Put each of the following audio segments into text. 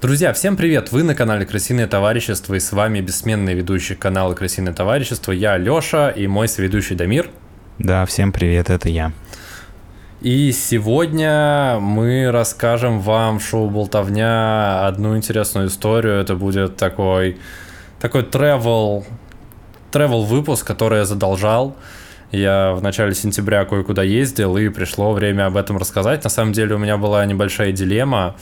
Друзья, всем привет! Вы на канале Красивое товарищество и с вами бессменные ведущие канала Красивое товарищество. Я Лёша и мой соведущий Дамир. Да, всем привет, это я. И сегодня мы расскажем вам в шоу «Болтовня» одну интересную историю. Это будет такой, такой travel, travel выпуск, который я задолжал. Я в начале сентября кое-куда ездил, и пришло время об этом рассказать. На самом деле у меня была небольшая дилемма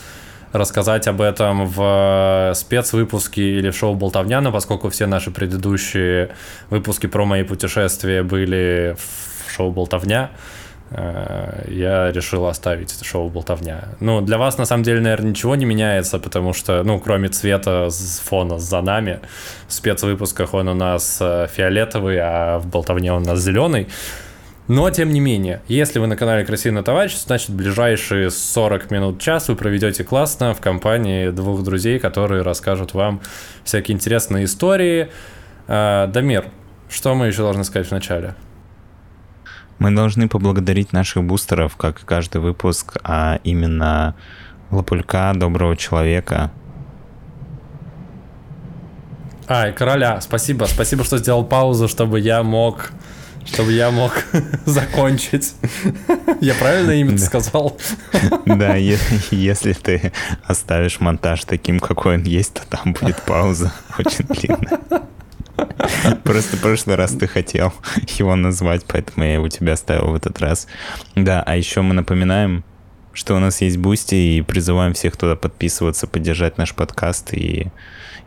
рассказать об этом в спецвыпуске или в шоу «Болтовня», но поскольку все наши предыдущие выпуски про мои путешествия были в шоу «Болтовня», э, я решил оставить это шоу «Болтовня». Ну, для вас, на самом деле, наверное, ничего не меняется, потому что, ну, кроме цвета фона за нами, в спецвыпусках он у нас э, фиолетовый, а в «Болтовне» он у нас зеленый. Но, тем не менее, если вы на канале Красивое товарищество, значит, ближайшие 40 минут, час вы проведете классно в компании двух друзей, которые расскажут вам всякие интересные истории. А, Дамир, что мы еще должны сказать в начале? Мы должны поблагодарить наших бустеров, как и каждый выпуск, а именно Лапулька, Доброго Человека. А, и Короля, спасибо. Спасибо, что сделал паузу, чтобы я мог чтобы я мог закончить. Я правильно имя сказал? Да, если ты оставишь монтаж таким, какой он есть, то там будет пауза очень длинная. Просто в прошлый раз ты хотел его назвать, поэтому я его тебе оставил в этот раз. Да, а еще мы напоминаем, что у нас есть Boosty, и призываем всех туда подписываться, поддержать наш подкаст, и,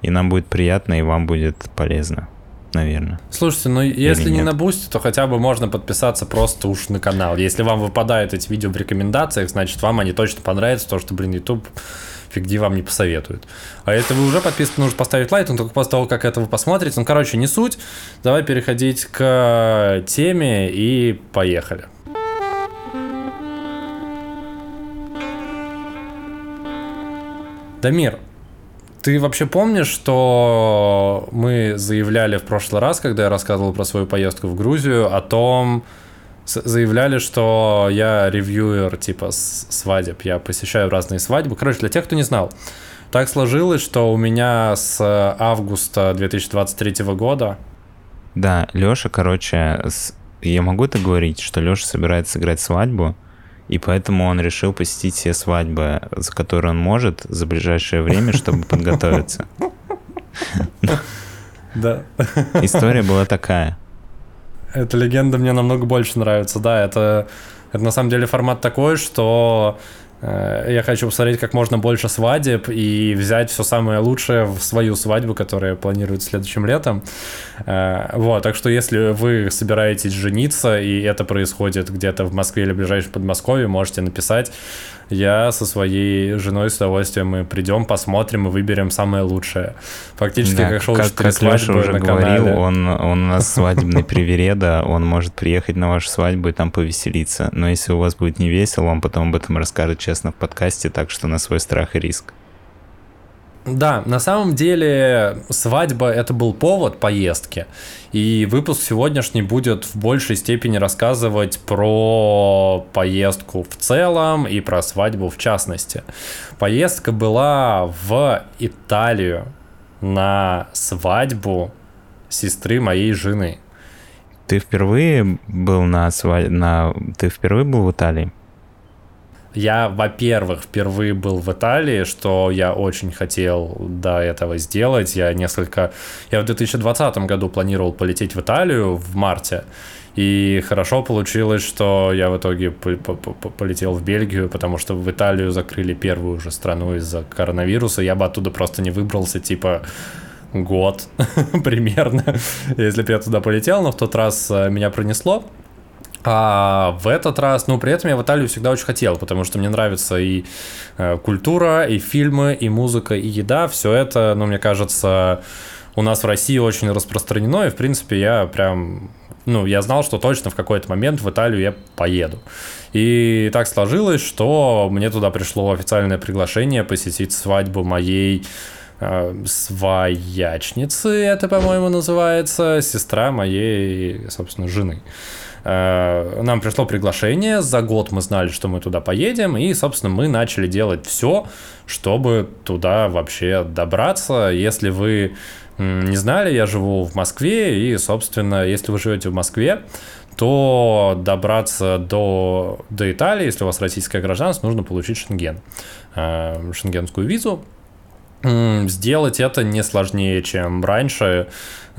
и нам будет приятно, и вам будет полезно наверное. Слушайте, ну если Или не на Boosty, то хотя бы можно подписаться просто уж на канал. Если вам выпадают эти видео в рекомендациях, значит вам они точно понравятся, то что, блин, YouTube фигди вам не посоветует. А если вы уже подписаны, нужно поставить лайк, но только после того, как это вы посмотрите. Ну, короче, не суть. Давай переходить к теме и поехали. Дамир, ты вообще помнишь, что мы заявляли в прошлый раз, когда я рассказывал про свою поездку в Грузию, о том, заявляли, что я ревьюер типа свадеб, я посещаю разные свадьбы. Короче, для тех, кто не знал, так сложилось, что у меня с августа 2023 года... Да, Лёша, короче, с... я могу это говорить, что Лёша собирается сыграть свадьбу, и поэтому он решил посетить все свадьбы, за которые он может за ближайшее время, чтобы подготовиться. Да. История была такая. Эта легенда мне намного больше нравится, да, это, это на самом деле формат такой, что я хочу посмотреть как можно больше свадеб и взять все самое лучшее в свою свадьбу, которая планирует следующим летом. Э, вот, так что если вы собираетесь жениться, и это происходит где-то в Москве или в ближайшем Подмосковье, можете написать. Я со своей женой с удовольствием мы придем, посмотрим и выберем самое лучшее. Фактически, да, как шоу как, как Леша уже говорил, он, он у нас свадебный привереда, он может приехать на вашу свадьбу и там повеселиться. Но если у вас будет не весело, он потом об этом расскажет честно в подкасте, так что на свой страх и риск. Да, на самом деле свадьба это был повод поездки, и выпуск сегодняшний будет в большей степени рассказывать про поездку в целом и про свадьбу в частности. Поездка была в Италию на свадьбу сестры моей жены. Ты впервые был на свадьбе, на... ты впервые был в Италии? Я, во-первых, впервые был в Италии, что я очень хотел до этого сделать. Я несколько... Я в 2020 году планировал полететь в Италию в марте. И хорошо получилось, что я в итоге полетел в Бельгию, потому что в Италию закрыли первую уже страну из-за коронавируса. Я бы оттуда просто не выбрался, типа, год примерно, если бы я туда полетел. Но в тот раз э, меня пронесло. А в этот раз, ну, при этом я в Италию всегда очень хотел, потому что мне нравится и э, культура, и фильмы, и музыка, и еда. Все это, ну, мне кажется, у нас в России очень распространено, и, в принципе, я прям, ну, я знал, что точно в какой-то момент в Италию я поеду. И так сложилось, что мне туда пришло официальное приглашение посетить свадьбу моей э, своячницы, это, по-моему, называется, сестра моей, собственно, жены. Нам пришло приглашение, за год мы знали, что мы туда поедем, и, собственно, мы начали делать все, чтобы туда вообще добраться. Если вы не знали, я живу в Москве, и, собственно, если вы живете в Москве, то добраться до, до Италии, если у вас российское гражданство, нужно получить шенген, э, шенгенскую визу. Сделать это не сложнее, чем раньше.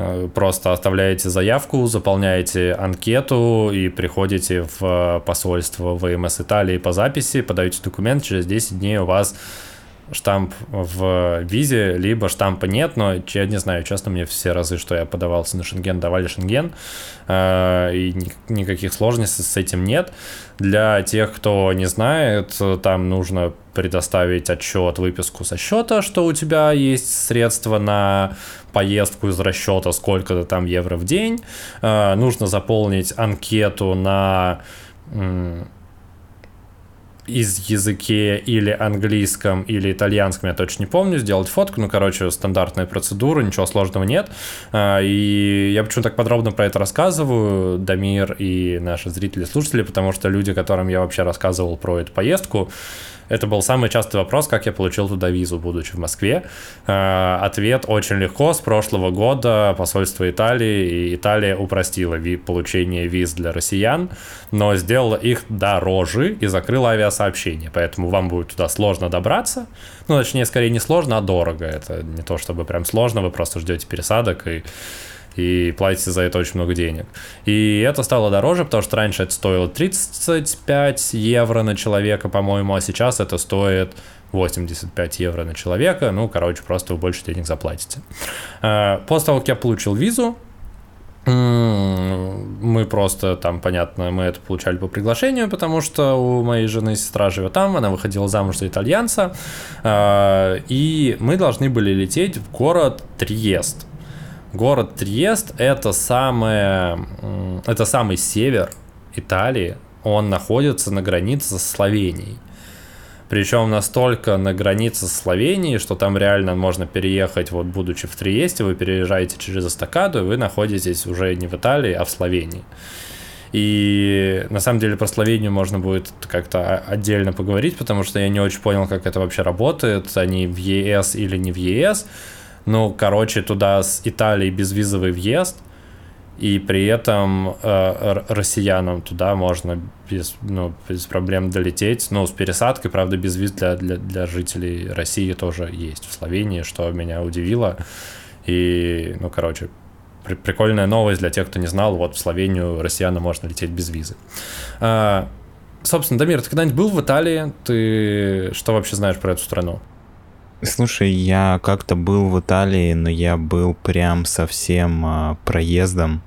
Э, просто оставляете заявку, заполняете анкету и приходите в посольство ВМС Италии по записи, подаете документ, через 10 дней у вас штамп в визе, либо штампа нет, но я не знаю, честно, мне все разы, что я подавался на шенген, давали шенген, э, и никаких сложностей с этим нет. Для тех, кто не знает, там нужно предоставить отчет, выписку со счета, что у тебя есть средства на поездку из расчета, сколько-то там евро в день. Э, нужно заполнить анкету на из языке или английском, или итальянском, я точно не помню, сделать фотку, ну, короче, стандартная процедура, ничего сложного нет. А, и я почему так подробно про это рассказываю, Дамир и наши зрители, слушатели, потому что люди, которым я вообще рассказывал про эту поездку, это был самый частый вопрос, как я получил туда визу, будучи в Москве. Э, ответ очень легко. С прошлого года посольство Италии и Италия упростила получение виз для россиян, но сделала их дороже и закрыла авиасообщение. Поэтому вам будет туда сложно добраться. Ну, точнее, скорее не сложно, а дорого. Это не то чтобы прям сложно, вы просто ждете пересадок и и платите за это очень много денег. И это стало дороже, потому что раньше это стоило 35 евро на человека, по-моему, а сейчас это стоит 85 евро на человека. Ну, короче, просто вы больше денег заплатите. Э, после того, как я получил визу, мы просто там, понятно, мы это получали по приглашению, потому что у моей жены сестра живет там, она выходила замуж за итальянца, э, и мы должны были лететь в город Триест. Город Триест это самое, это самый север Италии. Он находится на границе с Словенией. Причем настолько на границе с Словенией, что там реально можно переехать, вот будучи в Триесте, вы переезжаете через Эстакаду, и вы находитесь уже не в Италии, а в Словении. И на самом деле про Словению можно будет как-то отдельно поговорить, потому что я не очень понял, как это вообще работает. Они в ЕС или не в ЕС. Ну, короче, туда с Италии безвизовый въезд, и при этом э, россиянам туда можно без, ну, без проблем долететь. Ну, с пересадкой, правда, без виз для, для, для жителей России тоже есть в Словении, что меня удивило. И, ну, короче, при, прикольная новость для тех, кто не знал, вот в Словению россиянам можно лететь без визы. А, собственно, Дамир, ты когда-нибудь был в Италии? Ты что вообще знаешь про эту страну? Слушай, я как-то был в Италии, но я был прям совсем а, проездом.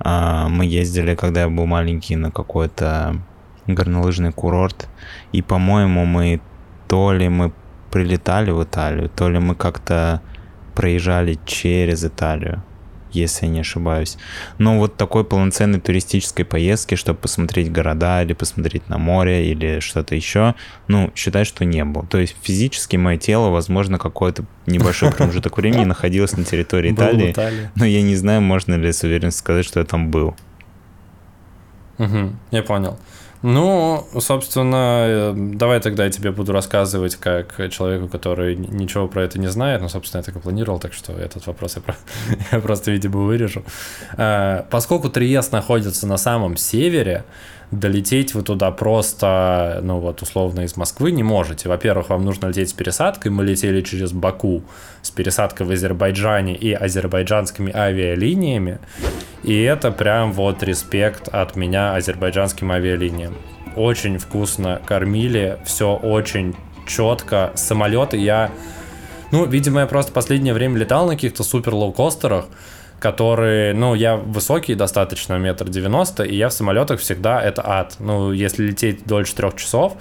А, мы ездили, когда я был маленький, на какой-то горнолыжный курорт. И, по-моему, мы то ли мы прилетали в Италию, то ли мы как-то проезжали через Италию если я не ошибаюсь. Но вот такой полноценной туристической поездки, чтобы посмотреть города или посмотреть на море или что-то еще, ну, считай, что не было. То есть физически мое тело, возможно, какой-то небольшой промежуток времени находилось на территории Италии, но я не знаю, можно ли с уверенностью сказать, что я там был. Угу, я понял. Ну, собственно, давай тогда я тебе буду рассказывать как человеку, который ничего про это не знает. Ну, собственно, я так и планировал, так что этот вопрос я, про... я просто, видимо, вырежу. А, поскольку Триест находится на самом севере, долететь вы туда просто, ну вот условно из Москвы не можете. Во-первых, вам нужно лететь с пересадкой. Мы летели через Баку с пересадкой в Азербайджане и азербайджанскими авиалиниями. И это прям вот респект от меня азербайджанским авиалиниям. Очень вкусно кормили, все очень четко. Самолеты я... Ну, видимо, я просто последнее время летал на каких-то супер лоукостерах, которые, ну, я высокий достаточно, метр девяносто, и я в самолетах всегда это ад. Ну, если лететь дольше трех часов,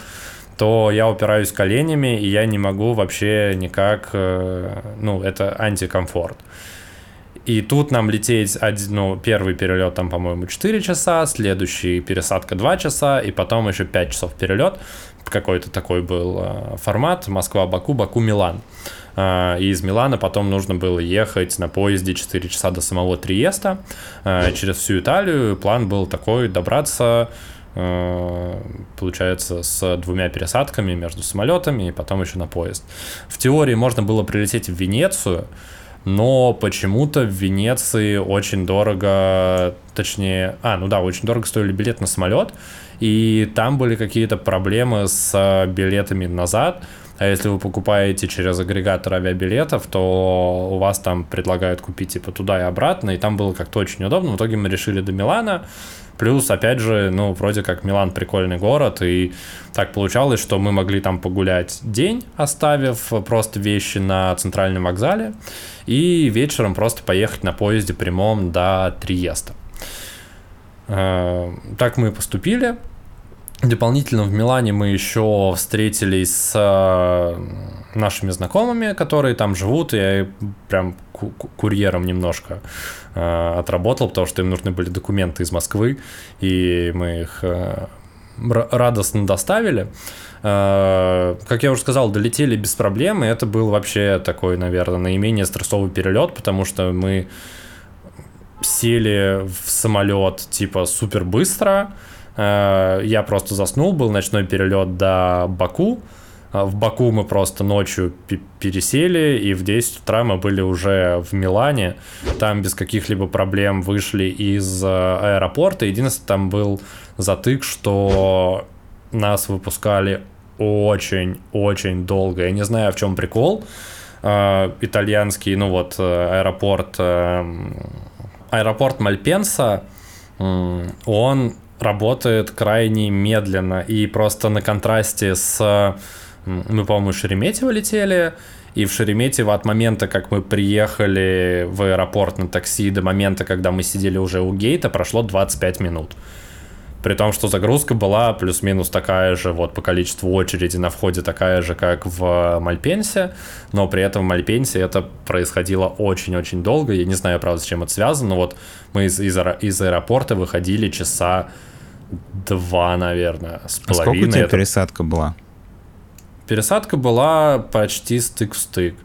то я упираюсь коленями, и я не могу вообще никак, э, ну, это антикомфорт. И тут нам лететь, один, ну, первый перелет там, по-моему, 4 часа, следующий пересадка 2 часа, и потом еще 5 часов перелет. Какой-то такой был э, формат Москва-Баку, Баку-Милан. А, и из Милана потом нужно было ехать на поезде 4 часа до самого Триеста а, через всю Италию. План был такой добраться а, получается, с двумя пересадками между самолетами и потом еще на поезд. В теории можно было прилететь в Венецию, но почему-то в Венеции очень дорого, точнее, а, ну да, очень дорого стоили билет на самолет, и там были какие-то проблемы с билетами назад, а если вы покупаете через агрегатор авиабилетов, то у вас там предлагают купить типа туда и обратно, и там было как-то очень удобно. В итоге мы решили до Милана. Плюс, опять же, ну, вроде как Милан прикольный город, и так получалось, что мы могли там погулять день, оставив просто вещи на центральном вокзале, и вечером просто поехать на поезде прямом до Триеста. Э, так мы поступили. Дополнительно в Милане мы еще встретились с э, нашими знакомыми, которые там живут. Я прям курьером немножко э, отработал, потому что им нужны были документы из Москвы, и мы их э, радостно доставили. Как я уже сказал, долетели без проблем, и это был вообще такой, наверное, наименее стрессовый перелет, потому что мы сели в самолет типа супер быстро, я просто заснул, был ночной перелет до Баку. Э, в Баку мы просто ночью пересели, и в 10 утра мы были уже в Милане. Там без каких-либо проблем вышли из э, аэропорта. Единственное, там был затык, что нас выпускали очень-очень долго. Я не знаю, в чем прикол. Итальянский, ну вот, аэропорт, аэропорт Мальпенса, он работает крайне медленно и просто на контрасте с... Мы, по-моему, в Шереметьево летели, и в Шереметьево от момента, как мы приехали в аэропорт на такси, до момента, когда мы сидели уже у гейта, прошло 25 минут. При том, что загрузка была плюс-минус такая же, вот по количеству очереди на входе такая же, как в Мальпенсе, но при этом в Мальпенсе это происходило очень-очень долго. Я не знаю, правда, с чем это связано, но вот мы из, из, из аэропорта выходили часа два, наверное, с половиной. А сколько у тебя это... пересадка была? Пересадка была почти стык в стык.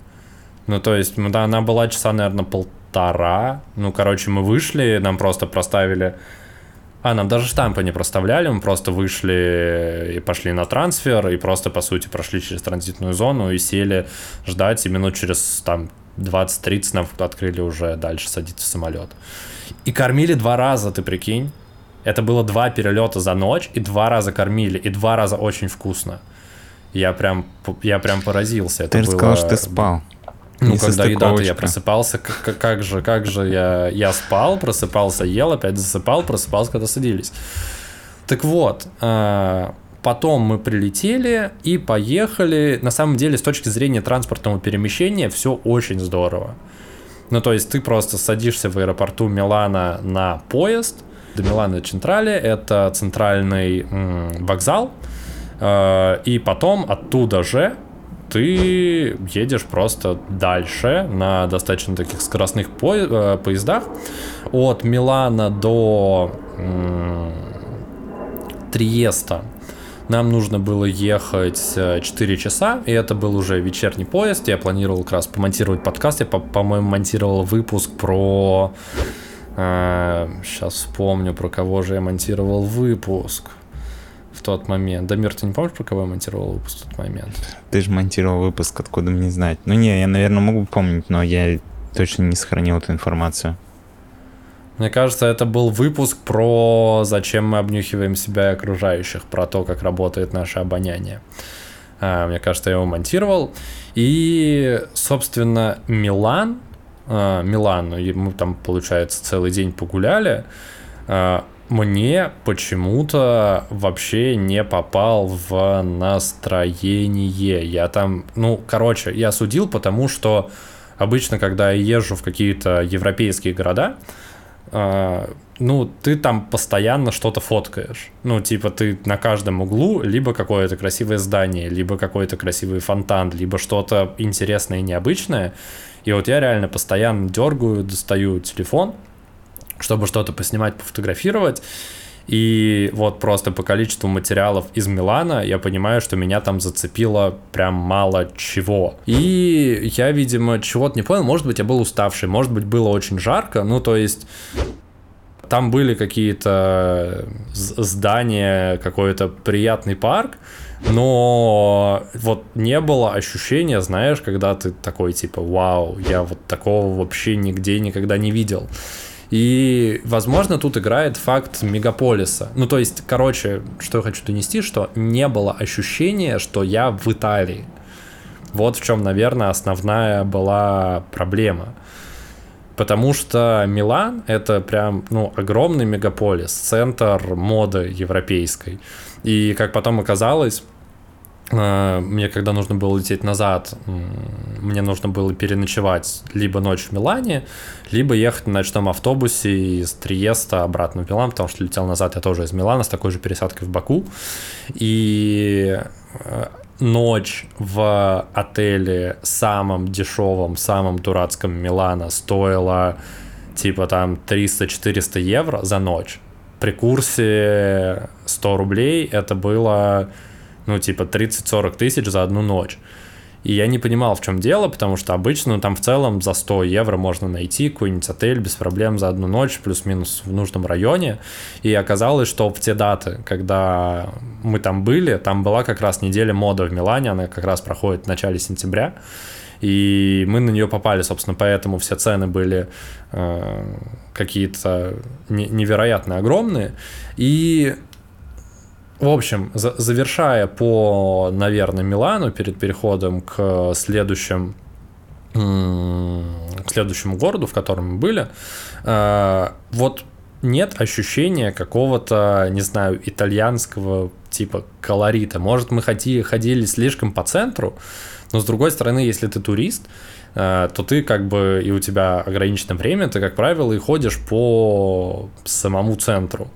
Ну, то есть, да, она была часа, наверное, полтора. Ну, короче, мы вышли, нам просто проставили... А, нам даже штампы не проставляли, мы просто вышли и пошли на трансфер, и просто, по сути, прошли через транзитную зону и сели ждать, и минут через там 20-30 нам открыли уже дальше садиться в самолет. И кормили два раза, ты прикинь. Это было два перелета за ночь, и два раза кормили, и два раза очень вкусно. Я прям, я прям поразился. Это ты было... сказал, что ты спал. Ну, когда еда я просыпался, как, как же, как же я, я спал, просыпался, ел, опять засыпал, просыпался, когда садились. Так вот, а, потом мы прилетели и поехали. На самом деле, с точки зрения транспортного перемещения, все очень здорово. Ну, то есть ты просто садишься в аэропорту Милана на поезд, до Милана Централе, это центральный вокзал, э, и потом оттуда же ты едешь просто дальше на достаточно таких скоростных э, поездах от Милана до Триеста нам нужно было ехать 4 э, часа, и это был уже вечерний поезд. Я планировал как раз помонтировать подкаст. Я, по-моему, монтировал выпуск про сейчас вспомню, про кого же я монтировал выпуск в тот момент. Дамир, ты не помнишь, про кого я монтировал выпуск в тот момент? Ты же монтировал выпуск, откуда мне знать. Ну не, я, наверное, могу помнить, но я точно не сохранил эту информацию. Мне кажется, это был выпуск про зачем мы обнюхиваем себя и окружающих, про то, как работает наше обоняние. А, мне кажется, я его монтировал. И, собственно, Милан, э, Милану, и мы там, получается, целый день погуляли, э, мне почему-то вообще не попал в настроение. Я там, ну, короче, я судил, потому что обычно, когда я езжу в какие-то европейские города, э, ну, ты там постоянно что-то фоткаешь. Ну, типа, ты на каждом углу либо какое-то красивое здание, либо какой-то красивый фонтан, либо что-то интересное и необычное. И вот я реально постоянно дергаю, достаю телефон, чтобы что-то поснимать, пофотографировать. И вот просто по количеству материалов из Милана я понимаю, что меня там зацепило прям мало чего. И я, видимо, чего-то не понял. Может быть, я был уставший, может быть, было очень жарко. Ну, то есть там были какие-то здания, какой-то приятный парк, но вот не было ощущения, знаешь, когда ты такой типа, вау, я вот такого вообще нигде никогда не видел. И, возможно, тут играет факт мегаполиса. Ну, то есть, короче, что я хочу донести, что не было ощущения, что я в Италии. Вот в чем, наверное, основная была проблема. Потому что Милан — это прям, ну, огромный мегаполис, центр моды европейской. И, как потом оказалось, Э, мне когда нужно было лететь назад, мне нужно было переночевать либо ночь в Милане, либо ехать на ночном автобусе из Триеста обратно в Милан, потому что летел назад я тоже из Милана с такой же пересадкой в Баку. И э, ночь в отеле самом дешевом, самом дурацком Милана стоила типа там 300-400 евро за ночь. При курсе 100 рублей это было ну, типа 30-40 тысяч за одну ночь. И я не понимал, в чем дело, потому что обычно ну, там в целом за 100 евро можно найти какой-нибудь отель без проблем за одну ночь, плюс-минус в нужном районе. И оказалось, что в те даты, когда мы там были, там была как раз неделя мода в Милане, она как раз проходит в начале сентября. И мы на нее попали, собственно, поэтому все цены были э, какие-то невероятно огромные. И в общем, за завершая по, наверное, Милану перед переходом к следующим к следующему городу, в котором мы были, э, вот нет ощущения какого-то, не знаю, итальянского типа колорита. Может, мы ходи, ходили слишком по центру, но с другой стороны, если ты турист, э, то ты как бы и у тебя ограниченное время, ты, как правило, и ходишь по самому центру.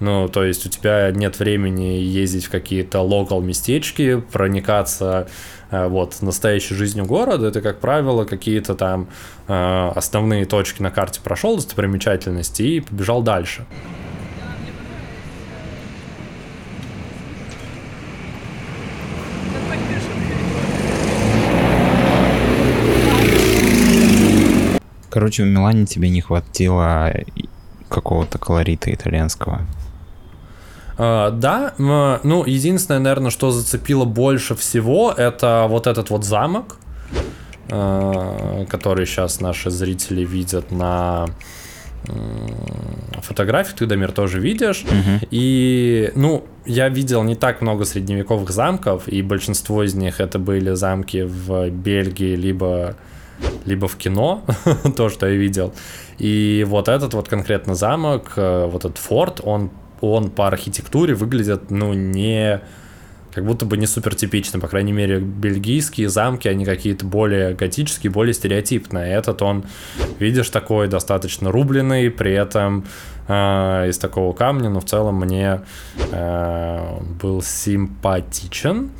Ну, то есть у тебя нет времени ездить в какие-то локал местечки, проникаться э, вот настоящей жизнью города. Это, как правило, какие-то там э, основные точки на карте прошел, достопримечательности и побежал дальше. Короче, в Милане тебе не хватило какого-то колорита итальянского. Uh, да, ну, единственное, наверное, что зацепило больше всего, это вот этот вот замок, uh, который сейчас наши зрители видят на фотографии, ты, Дамир, тоже видишь. Uh-huh. И, ну, я видел не так много средневековых замков, и большинство из них это были замки в Бельгии, либо, либо в кино, то, что я видел. И вот этот вот конкретно замок, э, вот этот форт, он он по архитектуре выглядит, ну, не как будто бы не супер типичным, по крайней мере, бельгийские замки, они какие-то более готические, более стереотипные. Этот он, видишь, такой достаточно рубленый, при этом э, из такого камня, но в целом мне э, был симпатичен.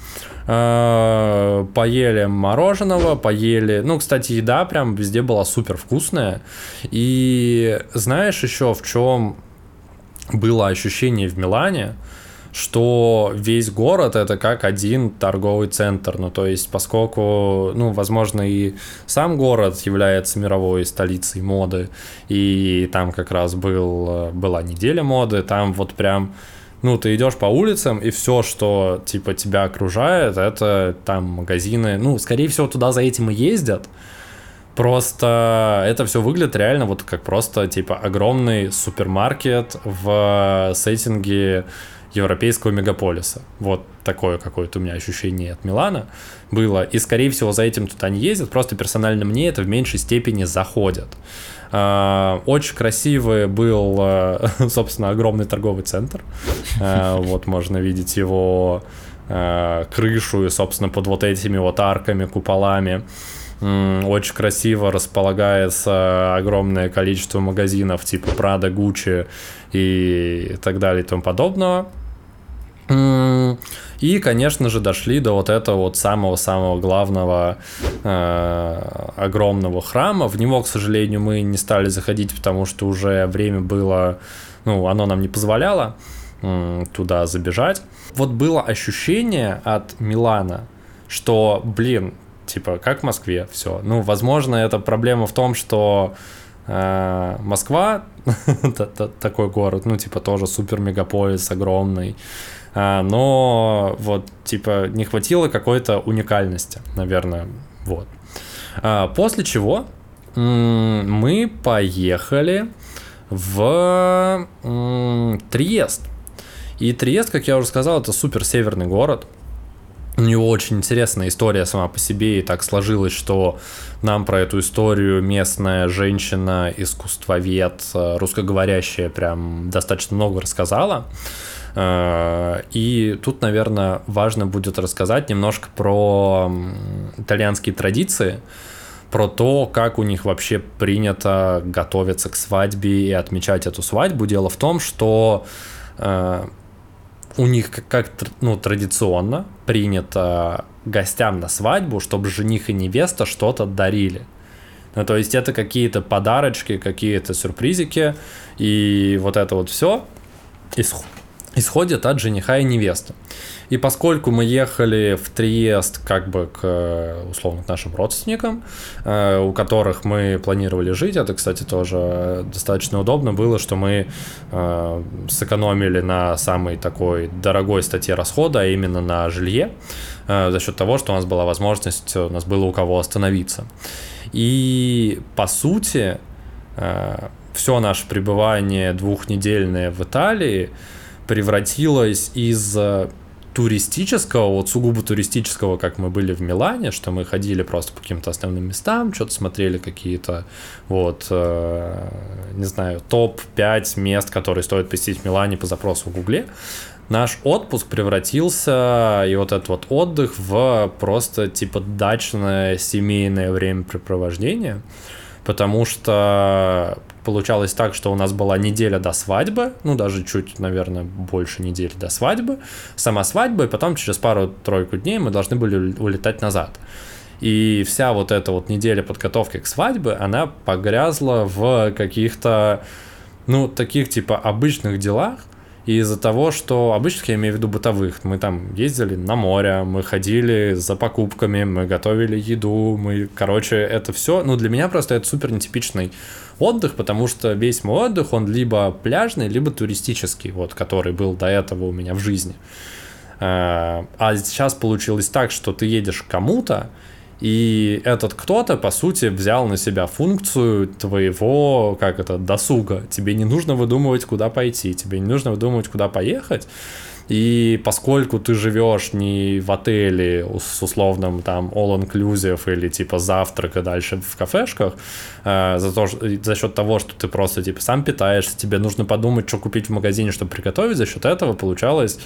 Э, поели мороженого, поели... Ну, кстати, еда прям везде была супер вкусная. И знаешь еще в чем было ощущение в Милане, что весь город это как один торговый центр. Ну, то есть, поскольку, ну, возможно, и сам город является мировой столицей моды, и там как раз был, была неделя моды, там вот прям ну, ты идешь по улицам, и все, что, типа, тебя окружает, это там магазины, ну, скорее всего, туда за этим и ездят, Просто это все выглядит реально вот как просто типа огромный супермаркет в сеттинге европейского мегаполиса. Вот такое какое-то у меня ощущение от Милана было. И, скорее всего, за этим туда не ездят. Просто персонально мне это в меньшей степени заходит. А, очень красивый был, а, собственно, огромный торговый центр. А, вот можно видеть его крышу и, собственно, под вот этими вот арками, куполами. Очень красиво располагается огромное количество магазинов типа Prada, Gucci и так далее и тому подобного. И, конечно же, дошли до вот этого вот самого-самого главного э, огромного храма. В него, к сожалению, мы не стали заходить, потому что уже время было, ну, оно нам не позволяло э, туда забежать. Вот было ощущение от Милана, что, блин, типа, как в Москве, все. Ну, возможно, это проблема в том, что э, Москва такой город, ну, типа, тоже супер мегаполис огромный. А, но вот, типа, не хватило какой-то уникальности, наверное, вот. А, после чего мы поехали в Триест. И Триест, как я уже сказал, это супер северный город. У него очень интересная история сама по себе, и так сложилось, что нам про эту историю местная женщина, искусствовед, э, русскоговорящая, прям достаточно много рассказала. Э, и тут, наверное, важно будет рассказать немножко про итальянские традиции, про то, как у них вообще принято готовиться к свадьбе и отмечать эту свадьбу. Дело в том, что э, у них как, как ну, традиционно принято гостям на свадьбу, чтобы жених и невеста что-то дарили. Ну, то есть это какие-то подарочки, какие-то сюрпризики, и вот это вот все исходит от жениха и невесты. И поскольку мы ехали в Триест как бы к, условно, к нашим родственникам, э, у которых мы планировали жить, это, кстати, тоже достаточно удобно было, что мы э, сэкономили на самой такой дорогой статье расхода, а именно на жилье, э, за счет того, что у нас была возможность, у нас было у кого остановиться. И, по сути, все наше пребывание двухнедельное в Италии превратилось из туристического, вот сугубо туристического, как мы были в Милане, что мы ходили просто по каким-то основным местам, что-то смотрели какие-то, вот, э, не знаю, топ-5 мест, которые стоит посетить в Милане по запросу в Гугле, наш отпуск превратился, и вот этот вот отдых, в просто типа дачное семейное времяпрепровождение, потому что получалось так, что у нас была неделя до свадьбы, ну, даже чуть, наверное, больше недели до свадьбы, сама свадьба, и потом через пару-тройку дней мы должны были улетать назад. И вся вот эта вот неделя подготовки к свадьбе, она погрязла в каких-то, ну, таких типа обычных делах, из-за того, что обычных, я имею в виду бытовых, мы там ездили на море, мы ходили за покупками, мы готовили еду, мы, короче, это все, ну, для меня просто это супер нетипичный отдых, потому что весь мой отдых, он либо пляжный, либо туристический, вот, который был до этого у меня в жизни. А, а сейчас получилось так, что ты едешь кому-то, и этот кто-то, по сути, взял на себя функцию твоего, как это, досуга. Тебе не нужно выдумывать, куда пойти, тебе не нужно выдумывать, куда поехать. И поскольку ты живешь не в отеле с условным там all-inclusive или типа завтрак и дальше в кафешках, э, за, то, за счет того, что ты просто типа сам питаешься, тебе нужно подумать, что купить в магазине, чтобы приготовить, за счет этого получалась,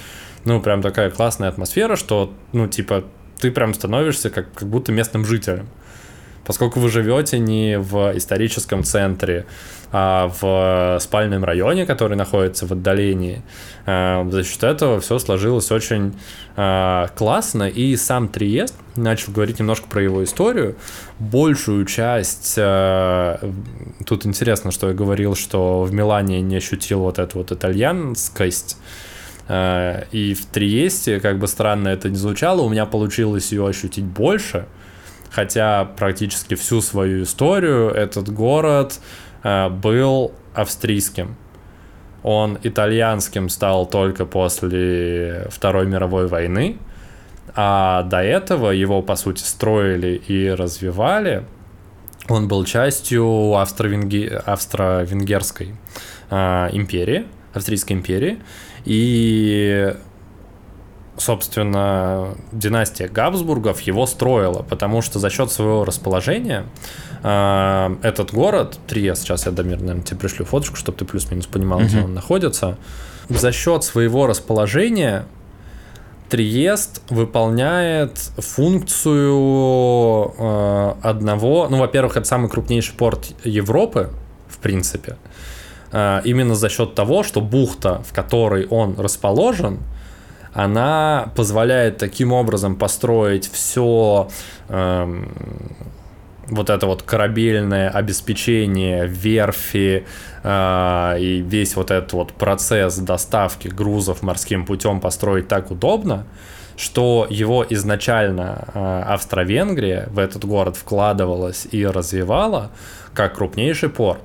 ну, прям такая классная атмосфера, что, ну, типа, ты прям становишься как, как будто местным жителем. Поскольку вы живете не в историческом центре, а в спальном районе, который находится в отдалении, э, за счет этого все сложилось очень э, классно. И сам Триест, начал говорить немножко про его историю, большую часть... Э, тут интересно, что я говорил, что в Милане не ощутил вот эту вот итальянскость, и в Триесте, как бы странно это ни звучало, у меня получилось ее ощутить больше – хотя практически всю свою историю этот город э, был австрийским. Он итальянским стал только после Второй мировой войны, а до этого его, по сути, строили и развивали. Он был частью австро-венгерской австро э, империи, австрийской империи, и собственно, династия Габсбургов его строила, потому что за счет своего расположения э, этот город, Триест, сейчас я, Дамир, наверное, тебе пришлю фоточку, чтобы ты плюс-минус понимал, где он находится, за счет своего расположения Триест выполняет функцию э, одного, ну, во-первых, это самый крупнейший порт Европы, в принципе, именно за счет того, что бухта, в которой он расположен, она позволяет таким образом построить все эм, вот это вот корабельное обеспечение, верфи э, и весь вот этот вот процесс доставки грузов морским путем построить так удобно, что его изначально э, Австро-Венгрия в этот город вкладывалась и развивала как крупнейший порт.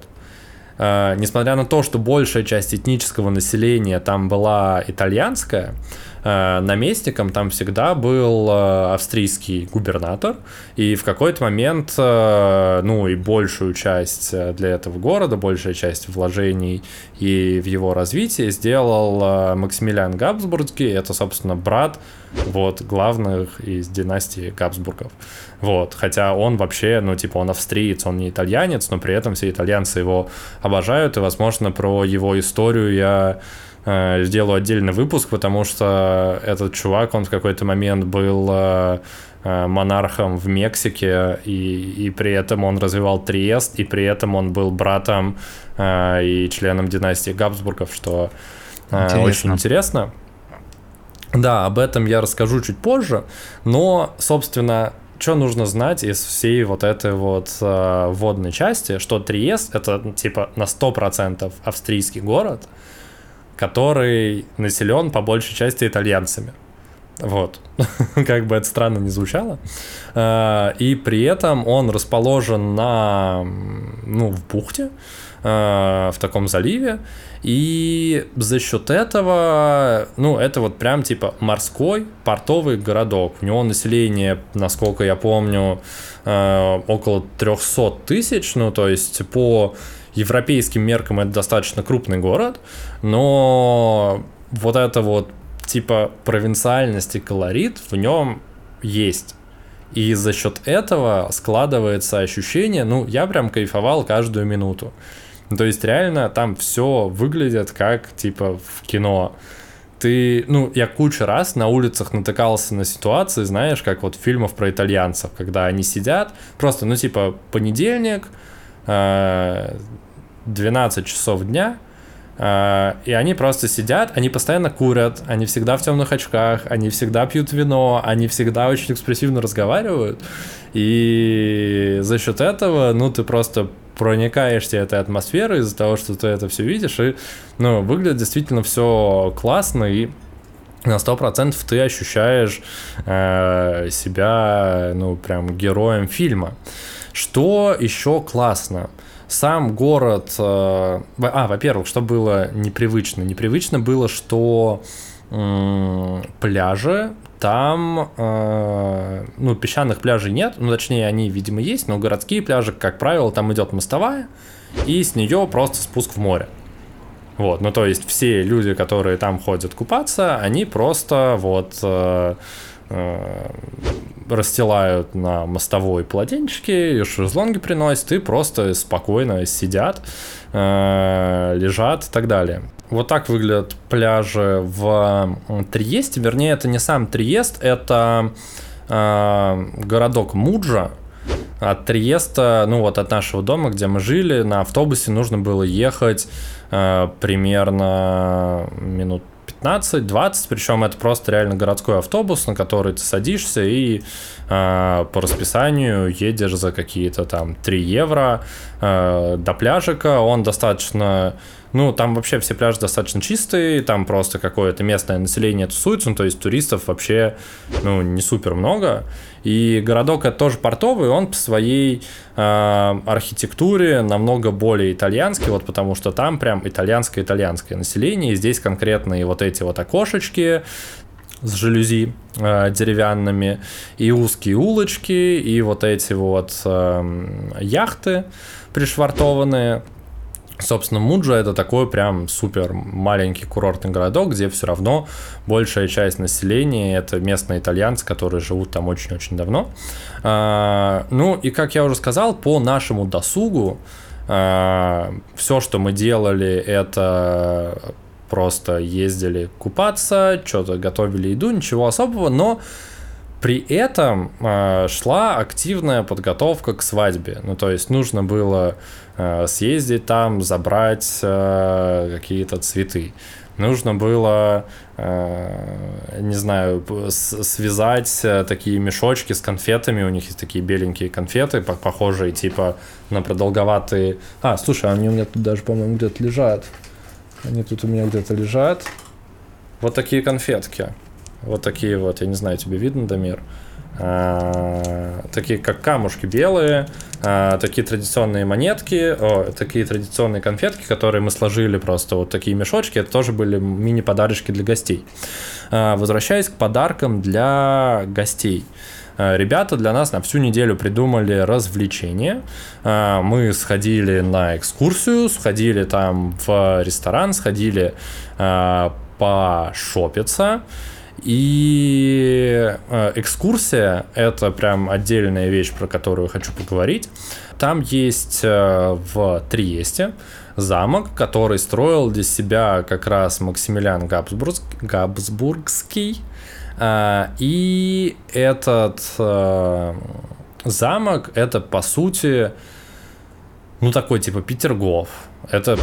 Э, несмотря на то, что большая часть этнического населения там была итальянская, наместником там всегда был э, австрийский губернатор, и в какой-то момент, э, ну и большую часть для этого города, большая часть вложений и в его развитие сделал Максимилиан Габсбургский, это, собственно, брат вот, главных из династии Габсбургов. Вот, хотя он вообще, ну, типа, он австриец, он не итальянец, но при этом все итальянцы его обожают, и, возможно, про его историю я э, сделаю отдельный выпуск, потому что этот чувак, он в какой-то момент был э, э, монархом в Мексике, и, и при этом он развивал Триест, и при этом он был братом э, и членом династии Габсбургов, что э, интересно. очень интересно. Да, об этом я расскажу чуть позже, но, собственно, что нужно знать из всей вот этой вот э, водной части, что Триест это типа на 100% австрийский город, который населен по большей части итальянцами. Вот. как бы это странно не звучало. А, и при этом он расположен на, ну, в бухте, а, в таком заливе. И за счет этого, ну, это вот прям типа морской портовый городок. У него население, насколько я помню, а, около 300 тысяч. Ну, то есть по европейским меркам это достаточно крупный город, но вот это вот типа провинциальность и колорит в нем есть. И за счет этого складывается ощущение, ну, я прям кайфовал каждую минуту. То есть реально там все выглядит как типа в кино. Ты, ну, я кучу раз на улицах натыкался на ситуации, знаешь, как вот фильмов про итальянцев, когда они сидят, просто, ну, типа, понедельник, э, 12 часов дня, Uh, и они просто сидят, они постоянно курят, они всегда в темных очках, они всегда пьют вино, они всегда очень экспрессивно разговаривают. И за счет этого, ну, ты просто проникаешься этой атмосферой из-за того, что ты это все видишь, и, ну, выглядит действительно все классно, и на сто процентов ты ощущаешь э, себя, ну, прям героем фильма. Что еще классно? Сам город... Э, а, во-первых, что было непривычно? Непривычно было, что пляжи там, э, ну, песчаных пляжей нет, ну, точнее, они, видимо, есть, но городские пляжи, как правило, там идет мостовая, и с нее просто спуск в море. Вот, ну, то есть все люди, которые там ходят купаться, они просто вот э, расстилают на мостовой полотенчики, и шезлонги приносят, и просто спокойно сидят, э, лежат и так далее. Вот так выглядят пляжи в Триесте. Вернее, это не сам Триест, это э, городок Муджа. От Триеста, ну вот от нашего дома, где мы жили, на автобусе нужно было ехать э, примерно минут 15-20, причем это просто реально городской автобус, на который ты садишься и э, по расписанию едешь за какие-то там 3 евро э, до пляжика. Он достаточно ну, там вообще все пляжи достаточно чистые, там просто какое-то местное население тусуется, ну, то есть туристов вообще, ну, не супер много. И городок это тоже портовый, он по своей э, архитектуре намного более итальянский, вот потому что там прям итальянское-итальянское население, и здесь конкретные вот эти вот окошечки, с жалюзи э, деревянными, и узкие улочки, и вот эти вот э, яхты пришвартованные. Собственно, Муджа это такой прям супер маленький курортный городок, где все равно большая часть населения это местные итальянцы, которые живут там очень-очень давно. А, ну и как я уже сказал, по нашему досугу а, все, что мы делали, это просто ездили купаться, что-то готовили еду, ничего особого, но при этом э, шла активная подготовка к свадьбе. Ну, то есть нужно было съездить там, забрать э, какие-то цветы. нужно было, э, не знаю, связать э, такие мешочки с конфетами. У них есть такие беленькие конфеты, похожие типа на продолговатые. А, слушай, они у меня тут даже, по-моему, где-то лежат. Они тут у меня где-то лежат. Вот такие конфетки. Вот такие вот, я не знаю, тебе видно, Дамир? А, такие как камушки белые, а, такие традиционные монетки, о, такие традиционные конфетки, которые мы сложили просто вот такие мешочки, это тоже были мини-подарочки для гостей. А, возвращаясь к подаркам для гостей. Ребята для нас на всю неделю придумали развлечение. Мы сходили на экскурсию, сходили там в ресторан, сходили пошопиться. И э, экскурсия — это прям отдельная вещь, про которую хочу поговорить. Там есть э, в Триесте замок, который строил для себя как раз Максимилиан Габсбург, Габсбургский. Э, и этот замок — это, по сути, ну, такой типа Петергоф. Это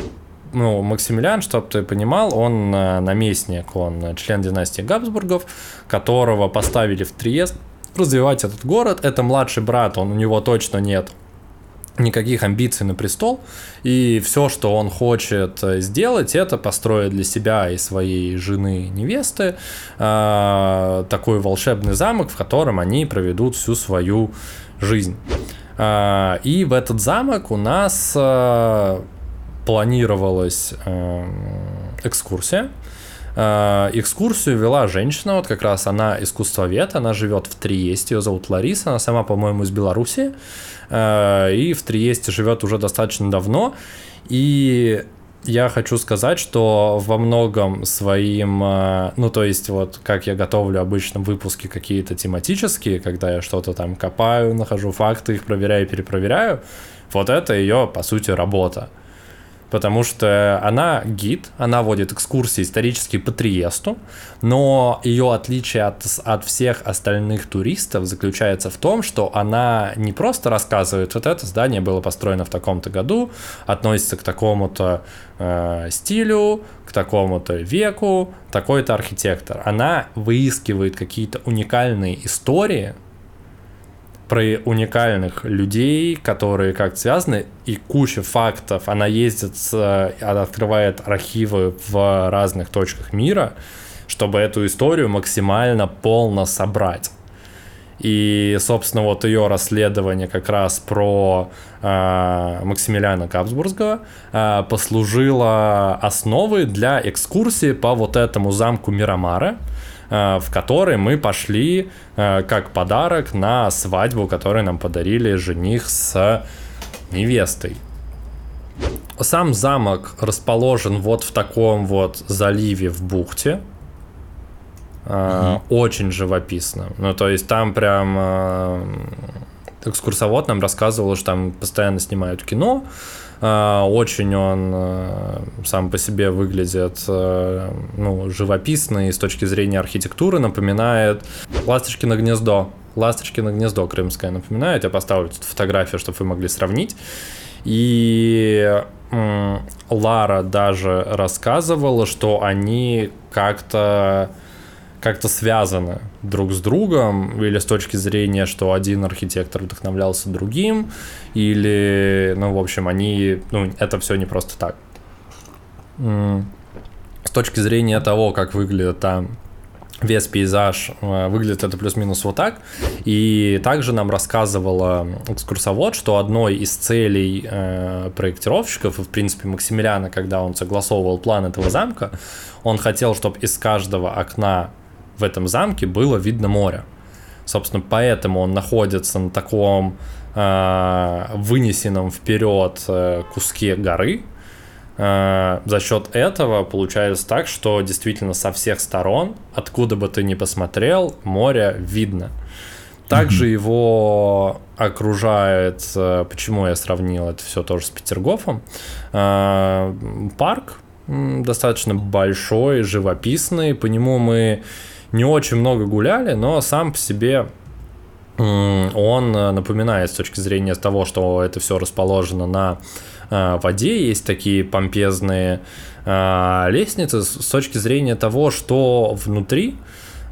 ну, Максимилиан, чтобы ты понимал, он э, наместник, он член династии Габсбургов, которого поставили в Триест развивать этот город. Это младший брат, он, у него точно нет никаких амбиций на престол, и все, что он хочет э, сделать, это построить для себя и своей жены невесты э, такой волшебный замок, в котором они проведут всю свою жизнь. Э, и в этот замок у нас э, планировалась э, экскурсия. Э, экскурсию вела женщина, вот как раз она искусствовед, она живет в Триесте, ее зовут Лариса, она сама, по-моему, из Беларуси, э, и в Триесте живет уже достаточно давно. И я хочу сказать, что во многом своим, э, ну то есть вот как я готовлю обычно выпуски какие-то тематические, когда я что-то там копаю, нахожу факты, их проверяю, перепроверяю, вот это ее, по сути, работа потому что она гид, она водит экскурсии исторические по Триесту, но ее отличие от, от всех остальных туристов заключается в том, что она не просто рассказывает, вот это здание было построено в таком-то году, относится к такому-то э, стилю, к такому-то веку, такой-то архитектор. Она выискивает какие-то уникальные истории, про уникальных людей, которые как-то связаны, и куча фактов. Она ездит, она открывает архивы в разных точках мира, чтобы эту историю максимально полно собрать. И, собственно, вот ее расследование как раз про э, Максимилиана Кабсбургского э, послужило основой для экскурсии по вот этому замку Мирамара, Э, в который мы пошли э, как подарок на свадьбу, которую нам подарили жених с невестой. Сам замок расположен вот в таком вот заливе в бухте. Угу. Очень живописно. Ну, то есть там прям экскурсовод нам рассказывал, что там постоянно снимают кино, очень он э, сам по себе выглядит э, ну, живописно и с точки зрения архитектуры напоминает «Ласточкино гнездо». «Ласточкино гнездо» крымское напоминает. Я поставлю тут фотографию, чтобы вы могли сравнить. И Лара даже рассказывала, что они как-то как-то связаны друг с другом, или с точки зрения, что один архитектор вдохновлялся другим, или, ну, в общем, они, ну, это все не просто так. С точки зрения того, как выглядит там весь пейзаж, э, выглядит это плюс-минус вот так. И также нам рассказывала экскурсовод, что одной из целей э, проектировщиков, в принципе Максимилиана, когда он согласовывал план этого замка, он хотел, чтобы из каждого окна в этом замке было видно море. Собственно, поэтому он находится на таком э, вынесенном вперед э, куске горы. Э, за счет этого получается так, что действительно со всех сторон, откуда бы ты ни посмотрел, море видно. Также mm-hmm. его окружает, э, почему я сравнил это все тоже с Петергофом, э, парк достаточно большой, живописный, по нему мы не очень много гуляли, но сам по себе он напоминает с точки зрения того, что это все расположено на э, воде, есть такие помпезные э, лестницы с точки зрения того, что внутри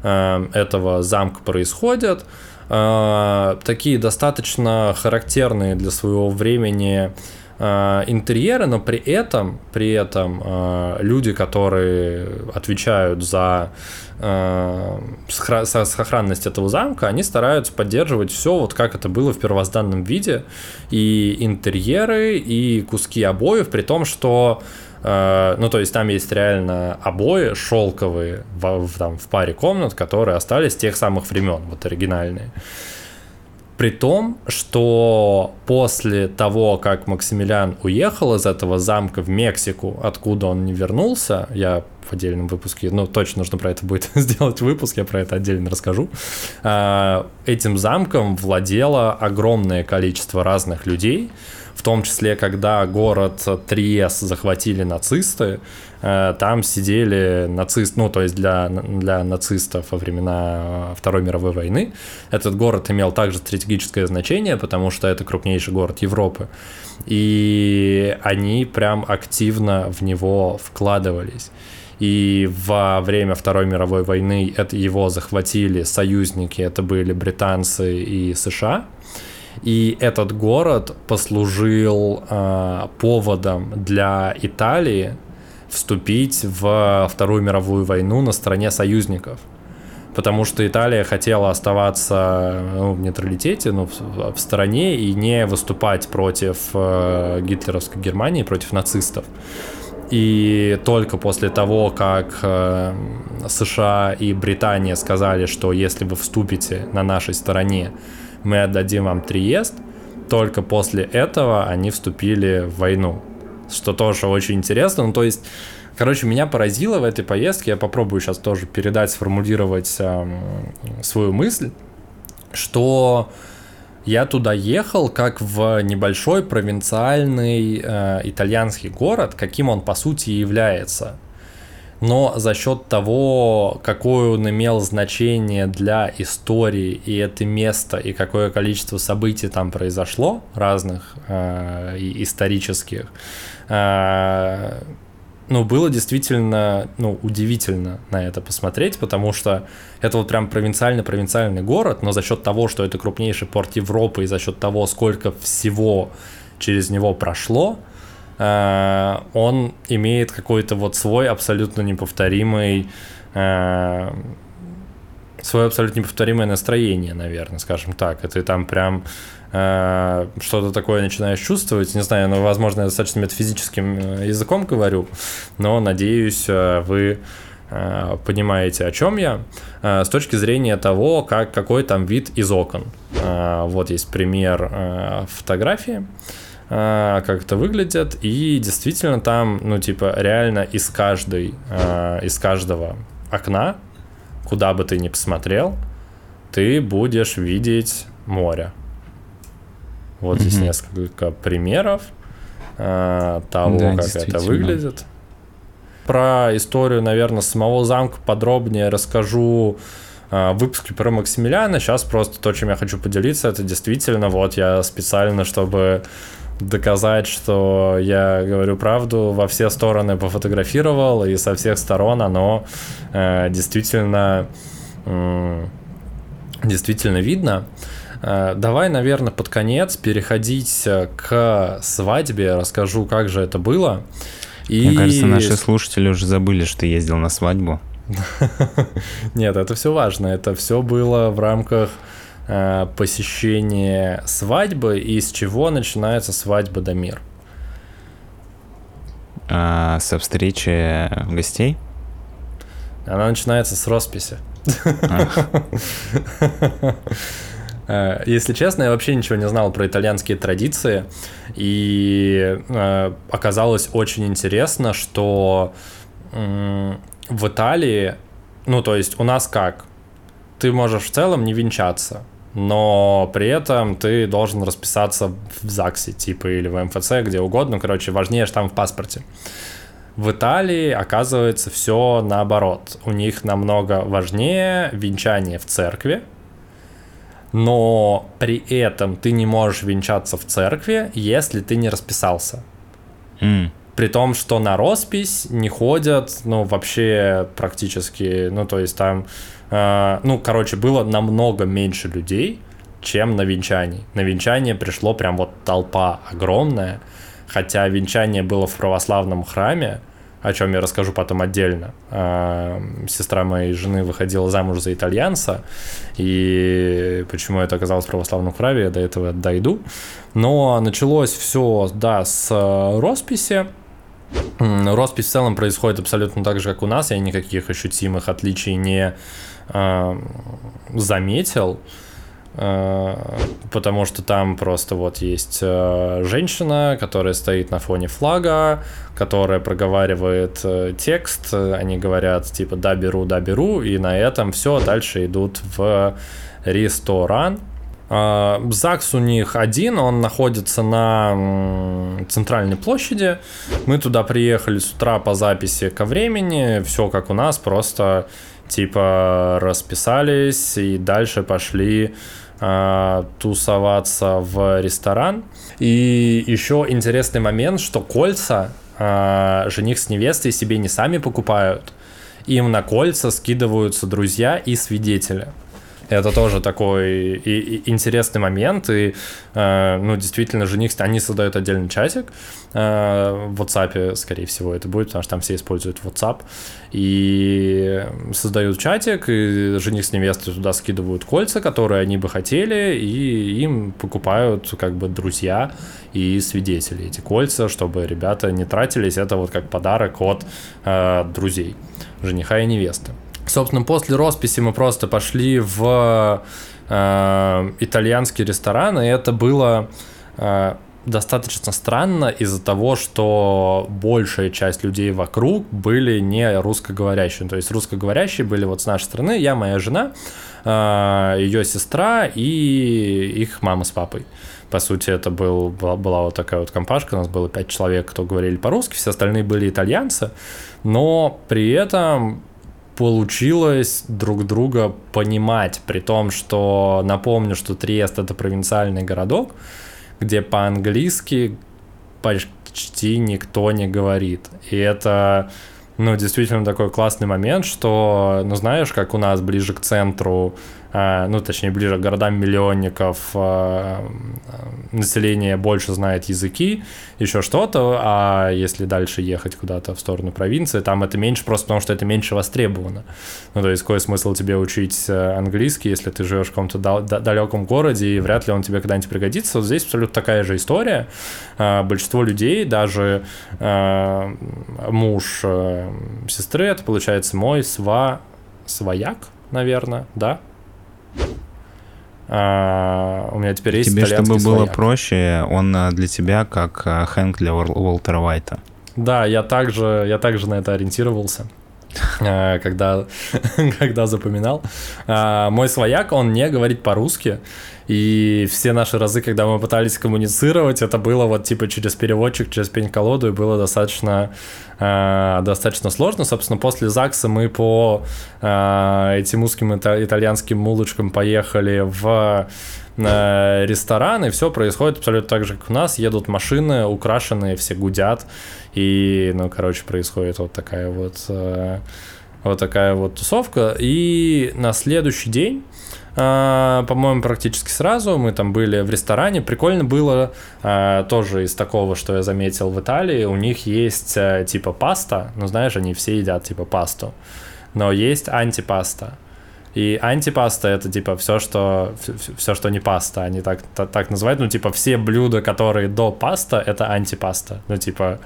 э, этого замка происходит. Э, такие достаточно характерные для своего времени э, интерьеры, но при этом, при этом э, люди, которые отвечают за э, сохранность этого замка, они стараются поддерживать все вот как это было в первозданном виде, и интерьеры, и куски обоев, при том, что э, ну, то есть там есть реально обои шелковые в, в, там, в паре комнат, которые остались тех самых времен, вот оригинальные. При том, что после того, как Максимилиан уехал из этого замка в Мексику, откуда он не вернулся, я в отдельном выпуске, ну, точно нужно про это будет сделать выпуск, я про это отдельно расскажу, а, этим замком владело огромное количество разных людей, в том числе, когда город Триес захватили нацисты, там сидели нацисты, ну, то есть для, для нацистов во времена Второй мировой войны. Этот город имел также стратегическое значение, потому что это крупнейший город Европы. И они прям активно в него вкладывались. И во время Второй мировой войны это его захватили союзники, это были британцы и США. И этот город послужил э, поводом для Италии вступить в Вторую мировую войну на стороне союзников. Потому что Италия хотела оставаться ну, в нейтралитете, ну, в, в стороне и не выступать против э, гитлеровской Германии, против нацистов. И только после того, как э, США и Британия сказали, что если вы вступите на нашей стороне, мы отдадим вам Триест, только после этого они вступили в войну, что тоже очень интересно. Ну, то есть, короче, меня поразило в этой поездке, я попробую сейчас тоже передать, сформулировать э, свою мысль, что я туда ехал как в небольшой провинциальный э, итальянский город, каким он по сути является но за счет того, какое он имел значение для истории и это место, и какое количество событий там произошло, разных э, исторических, ну, было действительно, ну, удивительно на это посмотреть, потому что это вот прям провинциальный-провинциальный город, но за счет того, что это крупнейший порт Европы, и за счет того, сколько всего через него прошло, Э, он имеет какой-то вот свой абсолютно неповторимый э, свое абсолютно неповторимое настроение, наверное, скажем так. Это там прям что-то такое начинаешь чувствовать. Не знаю, ну, возможно, я достаточно метафизическим языком говорю, но надеюсь, вы понимаете, о чем я, с точки зрения того, как, какой там вид из окон. Вот есть пример фотографии. Как это выглядит, и действительно там, ну, типа, реально из каждой, из каждого окна, куда бы ты ни посмотрел, ты будешь видеть море. Вот mm-hmm. здесь несколько примеров э, того, да, как это выглядит. Про историю, наверное, самого замка подробнее расскажу э, в выпуске про Максимилиана. Сейчас просто то, чем я хочу поделиться, это действительно вот я специально, чтобы доказать, что я говорю правду, во все стороны пофотографировал, и со всех сторон оно э, действительно, э, действительно видно. Э, давай, наверное, под конец переходить к свадьбе, расскажу, как же это было. И... Мне кажется, наши слушатели уже забыли, что ездил на свадьбу. Нет, это все важно. Это все было в рамках Э, посещение свадьбы и с чего начинается свадьба Дамир? А, со встречи гостей? Она начинается с росписи. Э, если честно, я вообще ничего не знал про итальянские традиции, и э, оказалось очень интересно, что в Италии, ну то есть у нас как, ты можешь в целом не венчаться, но при этом ты должен расписаться в ЗАГСе, типа, или в МФЦ, где угодно, короче, важнее штамп в паспорте. В Италии, оказывается, все наоборот. У них намного важнее венчание в церкви, но при этом ты не можешь венчаться в церкви, если ты не расписался. М. При том, что на роспись не ходят, ну, вообще практически, ну, то есть там, э, ну, короче, было намного меньше людей, чем на венчании. На венчание пришло прям вот толпа огромная, хотя венчание было в православном храме, о чем я расскажу потом отдельно. А, Сестра моей жены выходила замуж за итальянца, и почему это оказалось в православном храме, я до этого дойду. Но началось все, да, с э, росписи. Роспись в целом происходит абсолютно так же, как у нас. Я никаких ощутимых отличий не э, заметил. Э, потому что там просто вот есть э, женщина, которая стоит на фоне флага, которая проговаривает э, текст, они говорят типа «да, беру, да, беру», и на этом все, дальше идут в ресторан. ЗАГС у них один, он находится на центральной площади. Мы туда приехали с утра по записи ко времени, все как у нас, просто типа расписались и дальше пошли а, тусоваться в ресторан. И еще интересный момент, что кольца а, жених с невестой себе не сами покупают, им на кольца скидываются друзья и свидетели. Это тоже такой и- и интересный момент. И, э, ну, действительно, жених, они создают отдельный чатик. э, в WhatsApp, скорее всего, это будет, потому что там все используют WhatsApp. И создают чатик, и жених с невестой туда скидывают кольца, которые они бы хотели, и им покупают как бы друзья и свидетели эти кольца, чтобы ребята не тратились. Это вот как подарок от э, друзей жениха и невесты. Собственно, после росписи мы просто пошли в э, итальянский ресторан, и это было э, достаточно странно из-за того, что большая часть людей вокруг были не русскоговорящие. То есть русскоговорящие были вот с нашей страны, я, моя жена, э, ее сестра и их мама с папой. По сути, это был, была, была вот такая вот компашка, у нас было пять человек, кто говорили по-русски, все остальные были итальянцы, но при этом получилось друг друга понимать, при том, что напомню, что Триест это провинциальный городок, где по-английски почти никто не говорит. И это, ну, действительно такой классный момент, что, ну, знаешь, как у нас ближе к центру, ну, точнее, ближе к городам-миллионников э, население больше знает языки, еще что-то, а если дальше ехать куда-то в сторону провинции, там это меньше просто потому, что это меньше востребовано. Ну, то есть, какой смысл тебе учить э, английский, если ты живешь в каком-то дал- да- далеком городе, и вряд ли он тебе когда-нибудь пригодится. Вот здесь абсолютно такая же история. А, Большинство людей, даже муж э, сестры, это получается мой сва... свояк, наверное, да? А, у меня теперь есть Тебе, чтобы итальянский было свояк. проще, он а, для тебя как а, Хэнк для Уолтера Уайта. Да, я также, я также на это ориентировался, когда, когда запоминал. Мой свояк, он не говорит по-русски, и все наши разы, когда мы пытались коммуницировать, это было вот типа через переводчик, через пень-колоду, и было достаточно, э, достаточно сложно. Собственно, после ЗАГСа мы по э, этим узким ита- итальянским улочкам поехали в э, ресторан, и все происходит абсолютно так же, как у нас. Едут машины, украшенные, все гудят, и, ну, короче, происходит вот такая вот, э, вот такая вот тусовка. И на следующий день, по-моему, практически сразу мы там были в ресторане. Прикольно было э, тоже из такого, что я заметил в Италии. У них есть э, типа паста, ну, знаешь, они все едят типа пасту, но есть антипаста. И антипаста это типа все, что все, что не паста, они так, та- так называют. Ну, типа, все блюда, которые до паста, это антипаста. Ну, типа.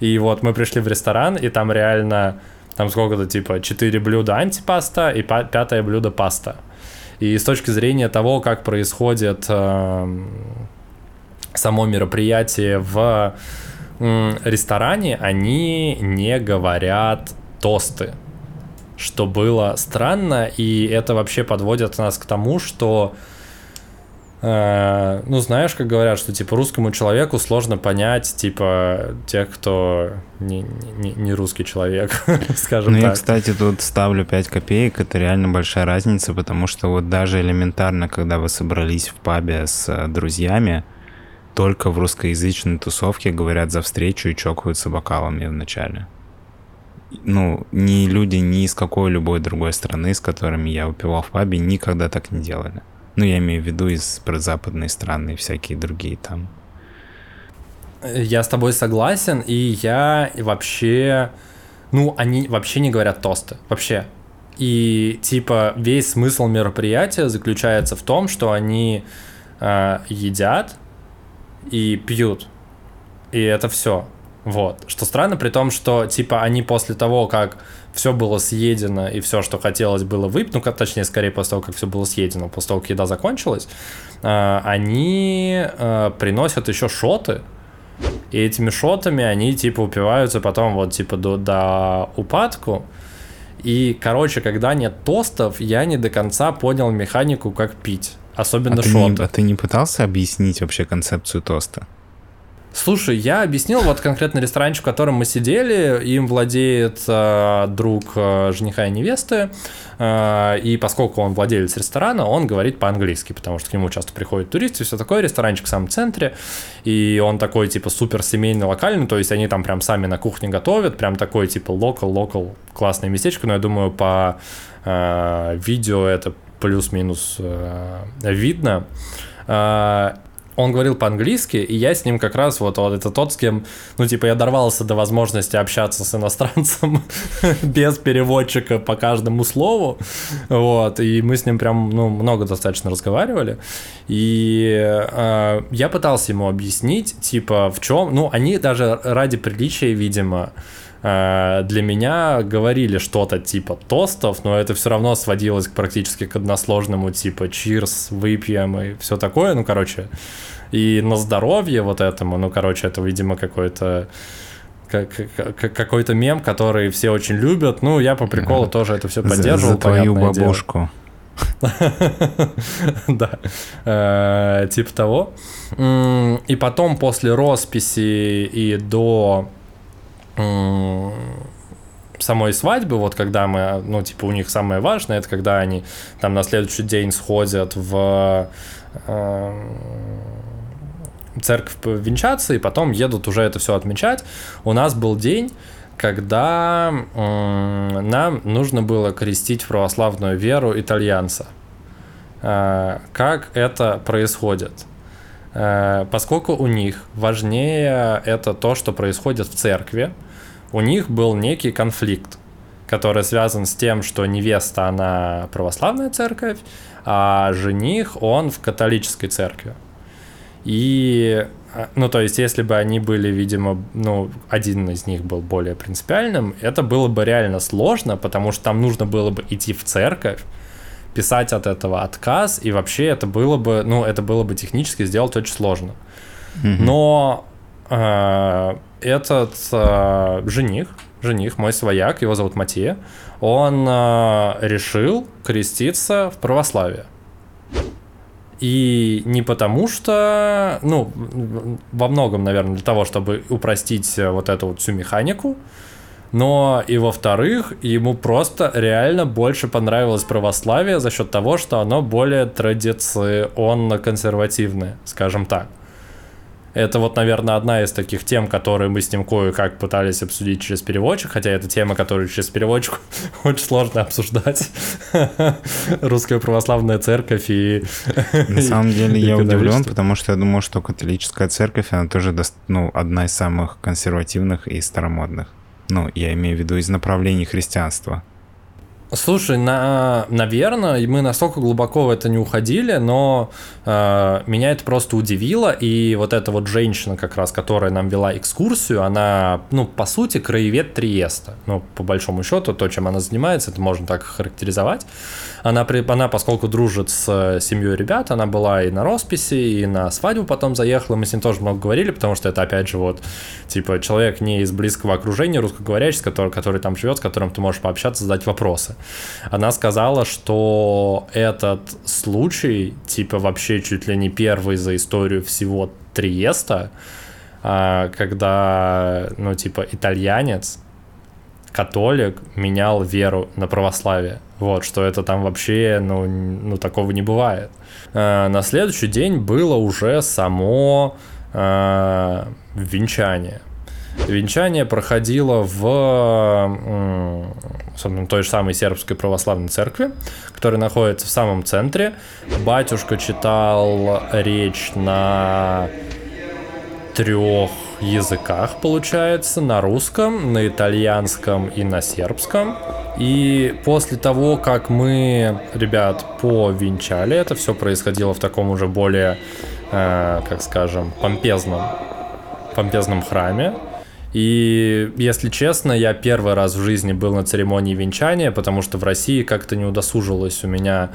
И вот мы пришли в ресторан, и там реально там сколько-то, типа, 4 блюда антипаста и пятое блюдо паста. И с точки зрения того, как происходит эм, само мероприятие в ресторане, они не говорят тосты что было странно, и это вообще подводит нас к тому, что э, ну, знаешь, как говорят, что, типа, русскому человеку сложно понять, типа, тех, кто не, не, не русский человек, скажем Ну, я, так. кстати, тут ставлю 5 копеек. Это реально большая разница, потому что вот даже элементарно, когда вы собрались в пабе с э, друзьями, только в русскоязычной тусовке говорят за встречу и чокаются бокалами в начале. Ну, ни люди ни из какой любой другой страны, с которыми я выпивал в пабе, никогда так не делали. Ну, я имею в виду из западной страны и всякие другие там. Я с тобой согласен, и я вообще... Ну, они вообще не говорят тосты. Вообще. И, типа, весь смысл мероприятия заключается в том, что они э, едят и пьют. И это все. Вот. Что странно, при том, что, типа, они после того, как все было съедено и все, что хотелось, было выпить, ну, точнее, скорее после того, как все было съедено, после того, как еда закончилась, э, они э, приносят еще шоты, и этими шотами они, типа, упиваются потом вот, типа, до, до упадку, и, короче, когда нет тостов, я не до конца понял механику, как пить. Особенно а шоты. Ты не, а ты не пытался объяснить вообще концепцию тоста? Слушай, я объяснил, вот конкретно ресторанчик, в котором мы сидели, им владеет э, друг э, жениха и невесты, э, и поскольку он владелец ресторана, он говорит по-английски, потому что к нему часто приходят туристы, все такое, ресторанчик в самом центре, и он такой, типа, супер семейный, локальный, то есть они там прям сами на кухне готовят, прям такой, типа, локал-локал, классное местечко, но я думаю, по э, видео это плюс-минус э, видно. Э, он говорил по-английски, и я с ним как раз вот, вот это тот, с кем, ну, типа, я дорвался до возможности общаться с иностранцем без переводчика по каждому слову, вот, и мы с ним прям, ну, много достаточно разговаривали, и э, я пытался ему объяснить, типа, в чем, ну, они даже ради приличия, видимо, Э, для меня говорили что-то типа тостов, но это все равно сводилось практически к односложному типа чирс, выпьем и все такое, ну, короче, и на здоровье вот этому, ну, короче, это, видимо, какой-то какой-то мем, который все очень любят. Ну, я по приколу тоже это все поддерживал. За твою бабушку. Да, э, типа того. И потом после росписи и до самой свадьбы, вот когда мы, ну, типа, у них самое важное, это когда они там на следующий день сходят в э, церковь венчаться, и потом едут уже это все отмечать. У нас был день, когда э, нам нужно было крестить в православную веру итальянца. Э, как это происходит? Э, поскольку у них важнее это то, что происходит в церкви, у них был некий конфликт, который связан с тем, что невеста, она православная церковь, а жених, он в католической церкви. И, э, ну, то есть, если бы они были, видимо, ну, один из них был более принципиальным, это было бы реально сложно, потому что там нужно было бы идти в церковь, писать от этого отказ, и вообще это было бы, ну, это было бы технически сделать очень сложно. Mm-hmm. Но э, этот э, жених, жених, мой свояк, его зовут Матея, он э, решил креститься в православие. И не потому что, ну, во многом, наверное, для того, чтобы упростить вот эту вот всю механику, но и во-вторых, ему просто реально больше понравилось православие за счет того, что оно более традиционно-консервативное, скажем так. Это вот, наверное, одна из таких тем, которые мы с ним кое-как пытались обсудить через переводчик, хотя это тема, которую через переводчик очень сложно обсуждать. Русская православная церковь и... На самом деле я удивлен, потому что я думал, что католическая церковь, она тоже ну, одна из самых консервативных и старомодных. Ну, я имею в виду из направлений христианства. Слушай, на, наверное, мы настолько глубоко в это не уходили, но э, меня это просто удивило, и вот эта вот женщина, как раз, которая нам вела экскурсию, она, ну, по сути, краевед Триеста. Ну, по большому счету, то, чем она занимается, это можно так характеризовать. Она, она поскольку дружит с э, семьей ребят, она была и на росписи, и на свадьбу потом заехала, мы с ним тоже много говорили, потому что это, опять же, вот, типа, человек не из близкого окружения русскоговорящий, который, который там живет, с которым ты можешь пообщаться, задать вопросы она сказала, что этот случай, типа вообще чуть ли не первый за историю всего Триеста, а, когда, ну, типа, итальянец, католик менял веру на православие. Вот, что это там вообще, ну, ну такого не бывает. А, на следующий день было уже само э, венчание. Венчание проходило в той же самой сербской православной церкви, которая находится в самом центре. Батюшка читал речь на трех языках, получается, на русском, на итальянском и на сербском. И после того, как мы, ребят, повенчали, это все происходило в таком уже более, э, как скажем, помпезном, помпезном храме. И, если честно, я первый раз в жизни был на церемонии венчания, потому что в России как-то не удосужилось у меня,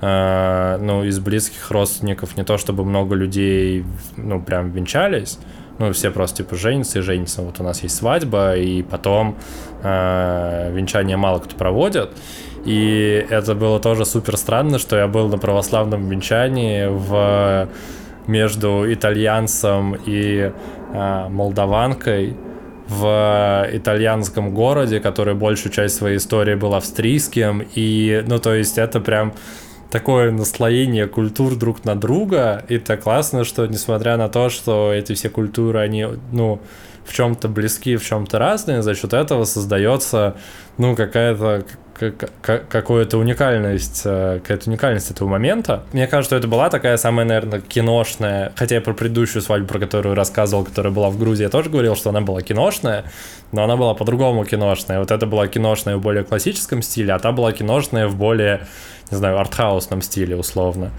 э, ну, из близких родственников не то чтобы много людей, ну, прям венчались, ну, все просто, типа, женятся и женятся. Вот у нас есть свадьба, и потом э, венчание мало кто проводит. И это было тоже супер странно, что я был на православном венчании в между итальянцем и э, молдаванкой в итальянском городе, который большую часть своей истории был австрийским. И, ну, то есть это прям такое наслоение культур друг на друга, и это классно, что несмотря на то, что эти все культуры, они, ну, в чем-то близки, в чем-то разные, за счет этого создается, ну, какая-то какая-то уникальность, э, какая-то уникальность этого момента. Мне кажется, что это была такая самая, наверное, киношная, хотя я про предыдущую свадьбу, про которую рассказывал, которая была в Грузии, я тоже говорил, что она была киношная, но она была по-другому киношная. Вот это была киношная в более классическом стиле, а та была киношная в более не знаю, артхаусном стиле условно.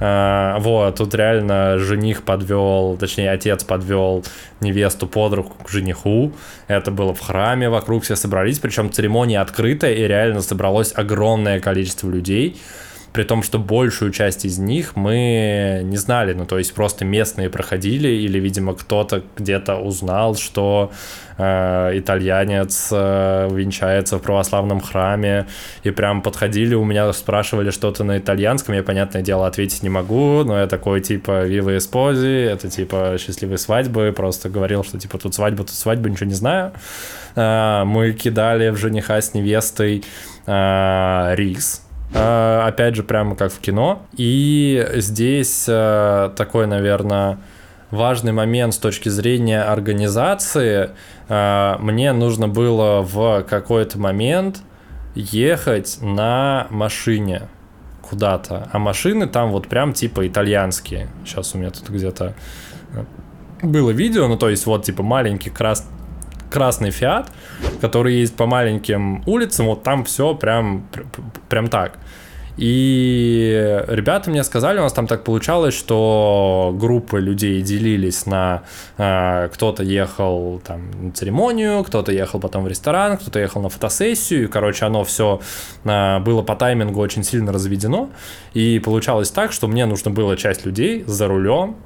А, вот, тут реально жених подвел, точнее, отец подвел невесту под руку к жениху. Это было в храме, вокруг все собрались, причем церемония открытая, и реально собралось огромное количество людей при том, что большую часть из них мы не знали, ну то есть просто местные проходили или, видимо, кто-то где-то узнал, что э, итальянец э, венчается в православном храме, и прям подходили, у меня спрашивали что-то на итальянском, я, понятное дело, ответить не могу, но я такой, типа, вива эспози, это, типа, счастливые свадьбы, просто говорил, что, типа, тут свадьба, тут свадьба, ничего не знаю. Э, мы кидали в жениха с невестой э, рис, опять же, прямо как в кино. И здесь э, такой, наверное, важный момент с точки зрения организации. Э, мне нужно было в какой-то момент ехать на машине куда-то. А машины там вот прям типа итальянские. Сейчас у меня тут где-то было видео, ну то есть вот типа маленький крас красный Фиат, который есть по маленьким улицам, вот там все прям, прям так. И ребята мне сказали, у нас там так получалось, что группы людей делились на э, кто-то ехал там на церемонию, кто-то ехал потом в ресторан, кто-то ехал на фотосессию. И, короче, оно все э, было по таймингу очень сильно разведено. И получалось так, что мне нужно было часть людей за рулем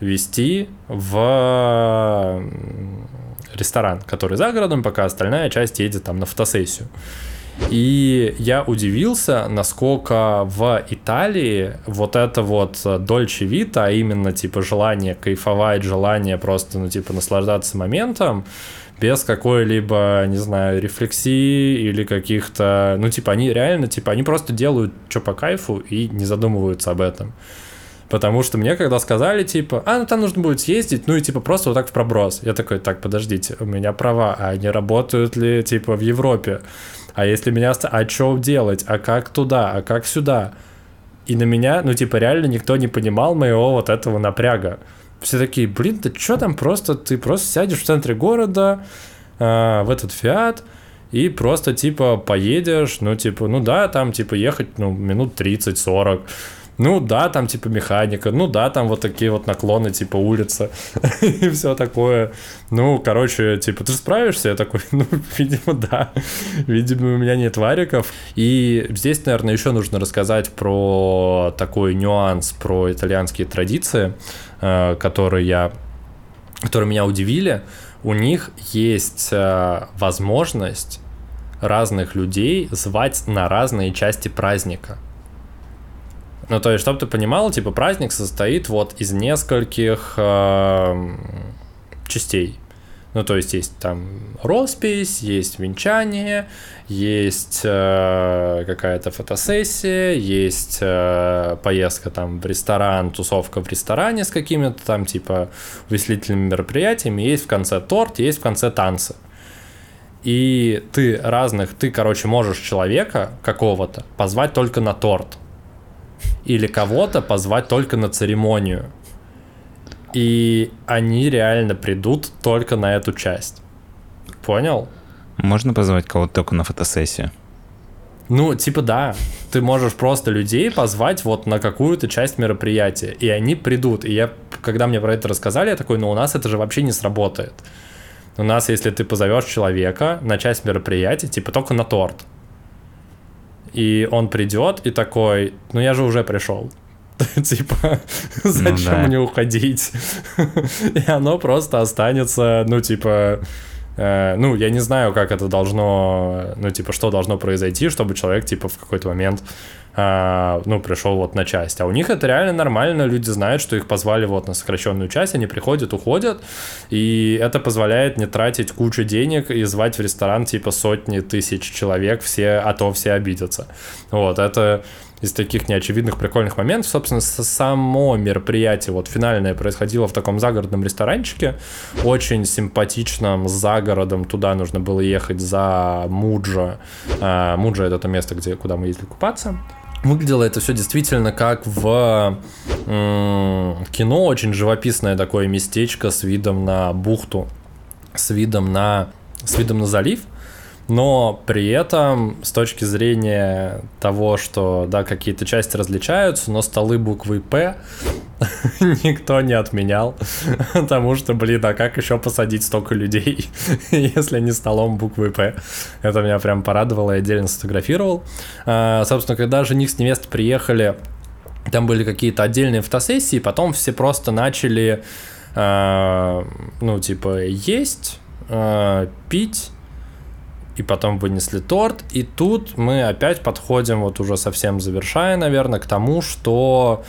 вести в ресторан, который за городом, пока остальная часть едет там на фотосессию. И я удивился, насколько в Италии вот это вот Дольче Вита, а именно типа желание кайфовать, желание просто, ну типа наслаждаться моментом, без какой-либо, не знаю, рефлексии или каких-то, ну типа они реально, типа они просто делают что по кайфу и не задумываются об этом. Потому что мне когда сказали, типа, а, ну там нужно будет съездить, ну и типа просто вот так в проброс. Я такой, так, подождите, у меня права, а они работают ли, типа, в Европе? А если меня... А что делать? А как туда? А как сюда? И на меня, ну, типа, реально никто не понимал моего вот этого напряга. Все такие, блин, ты что там просто... Ты просто сядешь в центре города, э, в этот Фиат, и просто, типа, поедешь, ну, типа, ну да, там, типа, ехать, ну, минут 30-40 ну да, там типа механика, ну да, там вот такие вот наклоны, типа улица и все такое. Ну, короче, типа, ты справишься? Я такой, ну, видимо, да. Видимо, у меня нет вариков. И здесь, наверное, еще нужно рассказать про такой нюанс, про итальянские традиции, э, которые я которые меня удивили. У них есть э, возможность разных людей звать на разные части праздника. Ну, то есть, чтобы ты понимал, типа, праздник состоит вот из нескольких э, частей. Ну, то есть есть там роспись, есть венчание, есть э, какая-то фотосессия, есть э, поездка там в ресторан, тусовка в ресторане с какими-то там типа увеселительными мероприятиями, есть в конце торт, есть в конце танцы. И ты разных, ты, короче, можешь человека какого-то позвать только на торт. Или кого-то позвать только на церемонию и они реально придут только на эту часть. Понял? Можно позвать кого-то только на фотосессию? Ну, типа да. Ты можешь просто людей позвать вот на какую-то часть мероприятия, и они придут. И я, когда мне про это рассказали, я такой, ну у нас это же вообще не сработает. У нас, если ты позовешь человека на часть мероприятия, типа только на торт, и он придет и такой, ну я же уже пришел. Типа, зачем ну, да. мне уходить? И оно просто останется, ну, типа, э, ну, я не знаю, как это должно, ну, типа, что должно произойти, чтобы человек, типа, в какой-то момент, э, ну, пришел вот на часть. А у них это реально нормально, люди знают, что их позвали вот на сокращенную часть, они приходят, уходят, и это позволяет не тратить кучу денег и звать в ресторан, типа, сотни тысяч человек, все, а то все обидятся. Вот, это из таких неочевидных прикольных моментов. Собственно, само мероприятие, вот финальное, происходило в таком загородном ресторанчике, очень симпатичном, за городом. Туда нужно было ехать за Муджа. А, Муджа — это то место, где, куда мы ездили купаться. Выглядело это все действительно как в кино, очень живописное такое местечко с видом на бухту, с видом на, с видом на залив но при этом с точки зрения того, что да, какие-то части различаются, но столы буквы П никто не отменял, потому что, блин, а как еще посадить столько людей, если не столом буквы П? Это меня прям порадовало, я отдельно сфотографировал. А, собственно, когда жених с невестой приехали, там были какие-то отдельные фотосессии, потом все просто начали, а, ну, типа, есть, а, пить, и потом вынесли торт. И тут мы опять подходим, вот уже совсем завершая, наверное, к тому, что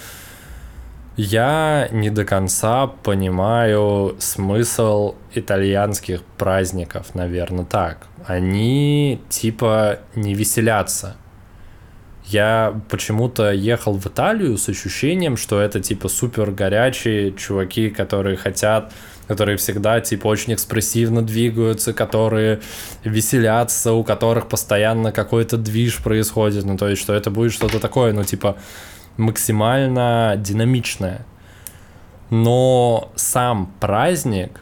я не до конца понимаю смысл итальянских праздников, наверное, так. Они типа не веселятся. Я почему-то ехал в Италию с ощущением, что это типа супер горячие чуваки, которые хотят которые всегда, типа, очень экспрессивно двигаются, которые веселятся, у которых постоянно какой-то движ происходит, ну, то есть, что это будет что-то такое, ну, типа, максимально динамичное. Но сам праздник,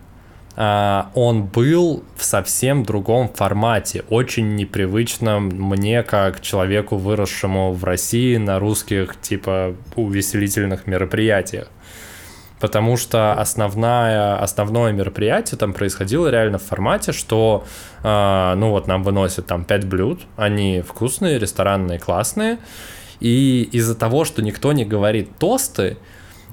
а, он был в совсем другом формате, очень непривычном мне, как человеку, выросшему в России на русских, типа, увеселительных мероприятиях потому что основная, основное мероприятие там происходило реально в формате, что, э, ну вот, нам выносят там 5 блюд, они вкусные, ресторанные, классные, и из-за того, что никто не говорит тосты,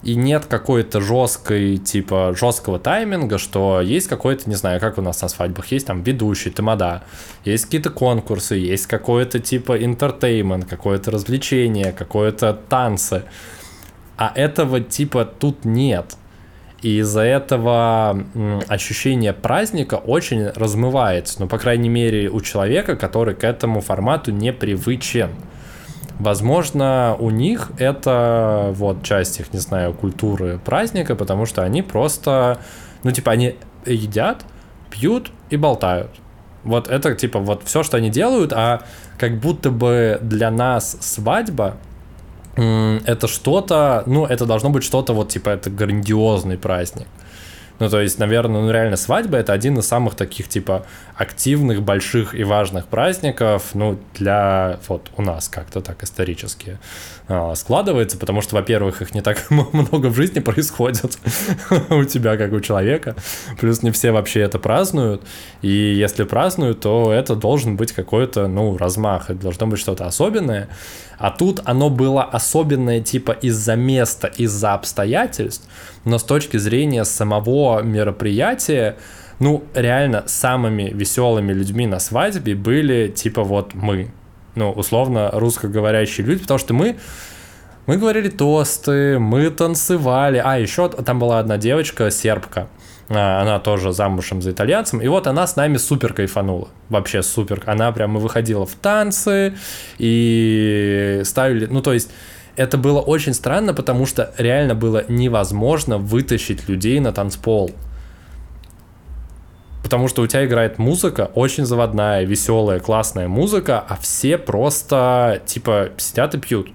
и нет какой-то жесткой, типа, жесткого тайминга, что есть какой-то, не знаю, как у нас на свадьбах, есть там ведущий, тамада, есть какие-то конкурсы, есть какой-то, типа, интертеймент, какое-то развлечение, какое-то танцы. А этого типа тут нет. И из-за этого ощущение праздника очень размывается. Ну, по крайней мере, у человека, который к этому формату не привычен. Возможно, у них это вот часть их, не знаю, культуры праздника, потому что они просто, ну, типа, они едят, пьют и болтают. Вот это, типа, вот все, что они делают, а как будто бы для нас свадьба это что-то, ну, это должно быть что-то вот, типа, это грандиозный праздник. Ну, то есть, наверное, ну, реально свадьба это один из самых таких, типа, активных, больших и важных праздников, ну, для, вот, у нас как-то так исторически э, складывается, потому что, во-первых, их не так много в жизни происходит у тебя, как у человека, плюс не все вообще это празднуют, и если празднуют, то это должен быть какой-то, ну, размах, это должно быть что-то особенное, а тут оно было особенное типа из-за места, из-за обстоятельств, но с точки зрения самого мероприятия, ну, реально, самыми веселыми людьми на свадьбе были типа вот мы. Ну, условно, русскоговорящие люди, потому что мы мы говорили тосты, мы танцевали. А, еще там была одна девочка, сербка. А, она тоже замужем за итальянцем. И вот она с нами супер кайфанула. Вообще супер. Она прямо выходила в танцы и ставили... Ну, то есть это было очень странно, потому что реально было невозможно вытащить людей на танцпол. Потому что у тебя играет музыка, очень заводная, веселая, классная музыка, а все просто, типа, сидят и пьют.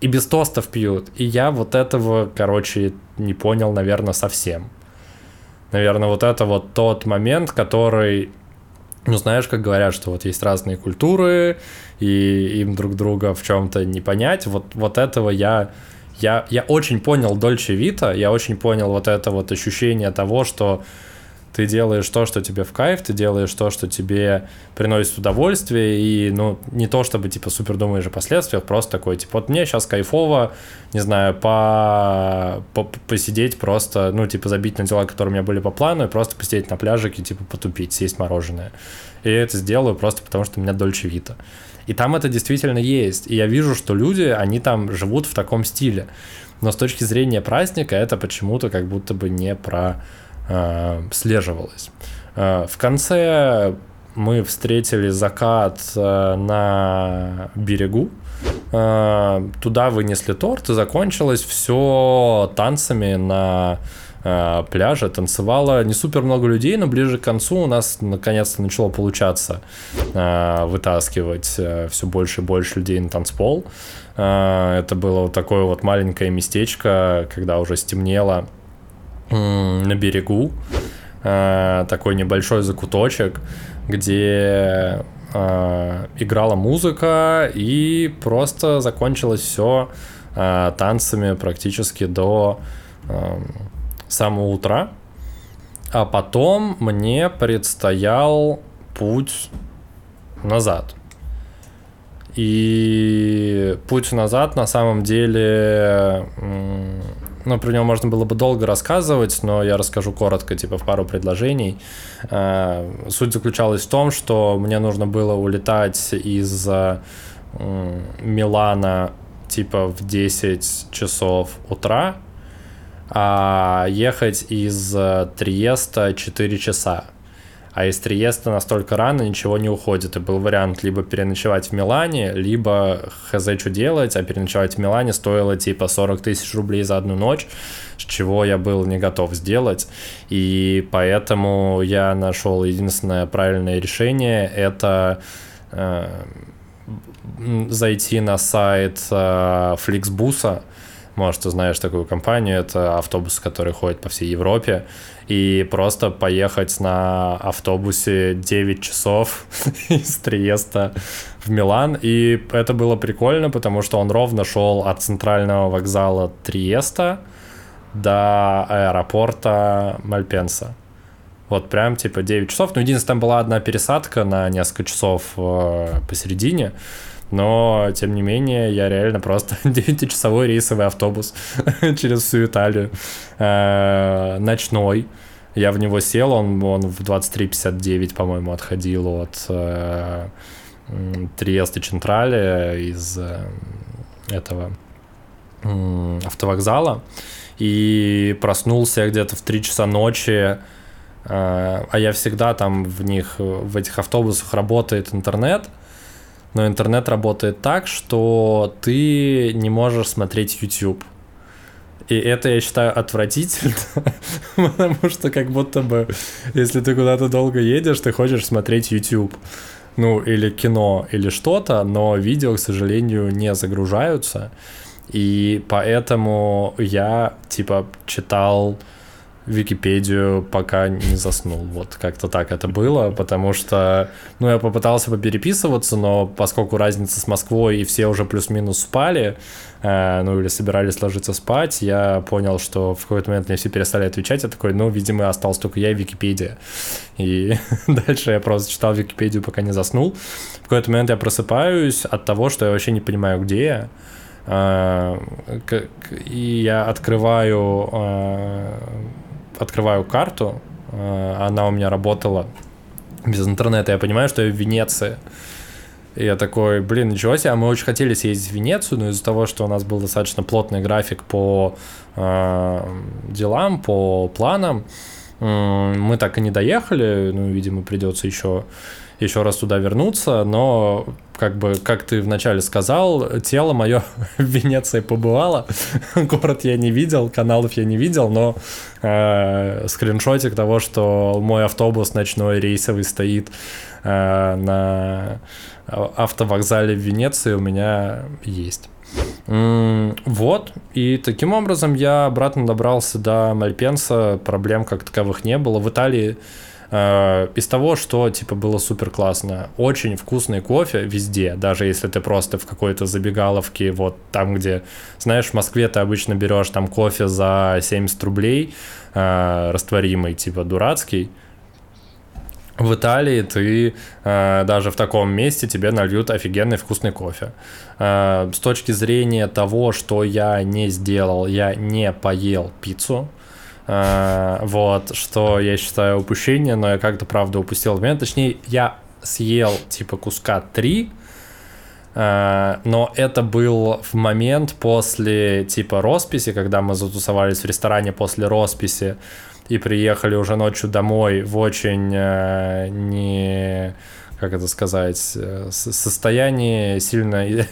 И без тостов пьют. И я вот этого, короче, не понял, наверное, совсем. Наверное, вот это вот тот момент, который ну, знаешь, как говорят, что вот есть разные культуры, и им друг друга в чем-то не понять. Вот, вот этого я, я, я очень понял Дольче Вита, я очень понял вот это вот ощущение того, что ты делаешь то, что тебе в кайф, ты делаешь то, что тебе приносит удовольствие, и, ну, не то, чтобы, типа, супер думаешь о последствиях, просто такой, типа, вот мне сейчас кайфово, не знаю, по, по посидеть просто, ну, типа, забить на дела, которые у меня были по плану, и просто посидеть на пляжике, типа, потупить, съесть мороженое. И я это сделаю просто потому, что у меня дольче вита. И там это действительно есть. И я вижу, что люди, они там живут в таком стиле. Но с точки зрения праздника это почему-то как будто бы не про э, слеживалось. Э, в конце мы встретили закат э, на берегу. Э, туда вынесли торт, и закончилось все танцами на э, пляже. Танцевало не супер много людей, но ближе к концу у нас наконец-то начало получаться э, вытаскивать э, все больше и больше людей на танцпол. Э, это было вот такое вот маленькое местечко, когда уже стемнело на берегу, э, такой небольшой закуточек, где э, играла музыка и просто закончилось все э, танцами практически до самого утра. А потом мне предстоял путь назад. И путь назад на самом деле ну, про него можно было бы долго рассказывать, но я расскажу коротко, типа в пару предложений. Э, суть заключалась в том, что мне нужно было улетать из Милана типа в 10 часов утра, а ехать из Триеста 4 часа. А из Триеста настолько рано ничего не уходит. И был вариант либо переночевать в Милане, либо хз что делать, а переночевать в Милане стоило типа 40 тысяч рублей за одну ночь, с чего я был не готов сделать. И поэтому я нашел единственное правильное решение, это э, зайти на сайт э, Flixbus, может, ты знаешь такую компанию, это автобус, который ходит по всей Европе, и просто поехать на автобусе 9 часов из Триеста в Милан. И это было прикольно, потому что он ровно шел от центрального вокзала Триеста до аэропорта Мальпенса. Вот прям типа 9 часов. Ну, единственное, там была одна пересадка на несколько часов э, посередине. Но, тем не менее, я реально просто 9-часовой рейсовый автобус через всю Италию. Э, ночной. Я в него сел, он, он в 23.59, по-моему, отходил от э, Триеста Централи из э, этого автовокзала. И проснулся где-то в 3 часа ночи, а я всегда там в них, в этих автобусах работает интернет, но интернет работает так, что ты не можешь смотреть YouTube. И это я считаю отвратительно, потому что как будто бы, если ты куда-то долго едешь, ты хочешь смотреть YouTube. Ну, или кино, или что-то, но видео, к сожалению, не загружаются. И поэтому я, типа, читал Википедию, пока не заснул. Вот как-то так это было, потому что, ну, я попытался попереписываться, но поскольку разница с Москвой и все уже плюс-минус спали, э, ну, или собирались ложиться спать, я понял, что в какой-то момент мне все перестали отвечать, я такой, ну, видимо, остался только я и Википедия. И дальше я просто читал Википедию, пока не заснул. В какой-то момент я просыпаюсь от того, что я вообще не понимаю, где я. Э, и я открываю э, открываю карту, э, она у меня работала без интернета, я понимаю, что я в Венеции. И я такой, блин, ничего себе, а мы очень хотели съездить в Венецию, но из-за того, что у нас был достаточно плотный график по э, делам, по планам, Мы так и не доехали, ну, видимо, придется еще еще раз туда вернуться, но как бы, как ты вначале сказал, тело мое в Венеции побывало, город я не видел, каналов я не видел, но э, скриншотик того, что мой автобус ночной рейсовый стоит э, на автовокзале в Венеции у меня есть. Вот, и таким образом я обратно добрался до Мальпенса, проблем как таковых не было. В Италии Э, из того, что типа было супер классно, очень вкусный кофе везде, даже если ты просто в какой-то забегаловке, вот там, где, знаешь, в Москве ты обычно берешь там кофе за 70 рублей, э, растворимый, типа дурацкий, в Италии ты э, даже в таком месте тебе нальют офигенный вкусный кофе. Э, с точки зрения того, что я не сделал, я не поел пиццу. Э, вот, что я считаю упущение, но я как-то, правда, упустил момент. Точнее, я съел, типа, куска три, э, но это был в момент после, типа, росписи, когда мы затусовались в ресторане после росписи и приехали уже ночью домой в очень э, не как это сказать, э, состоянии сильно,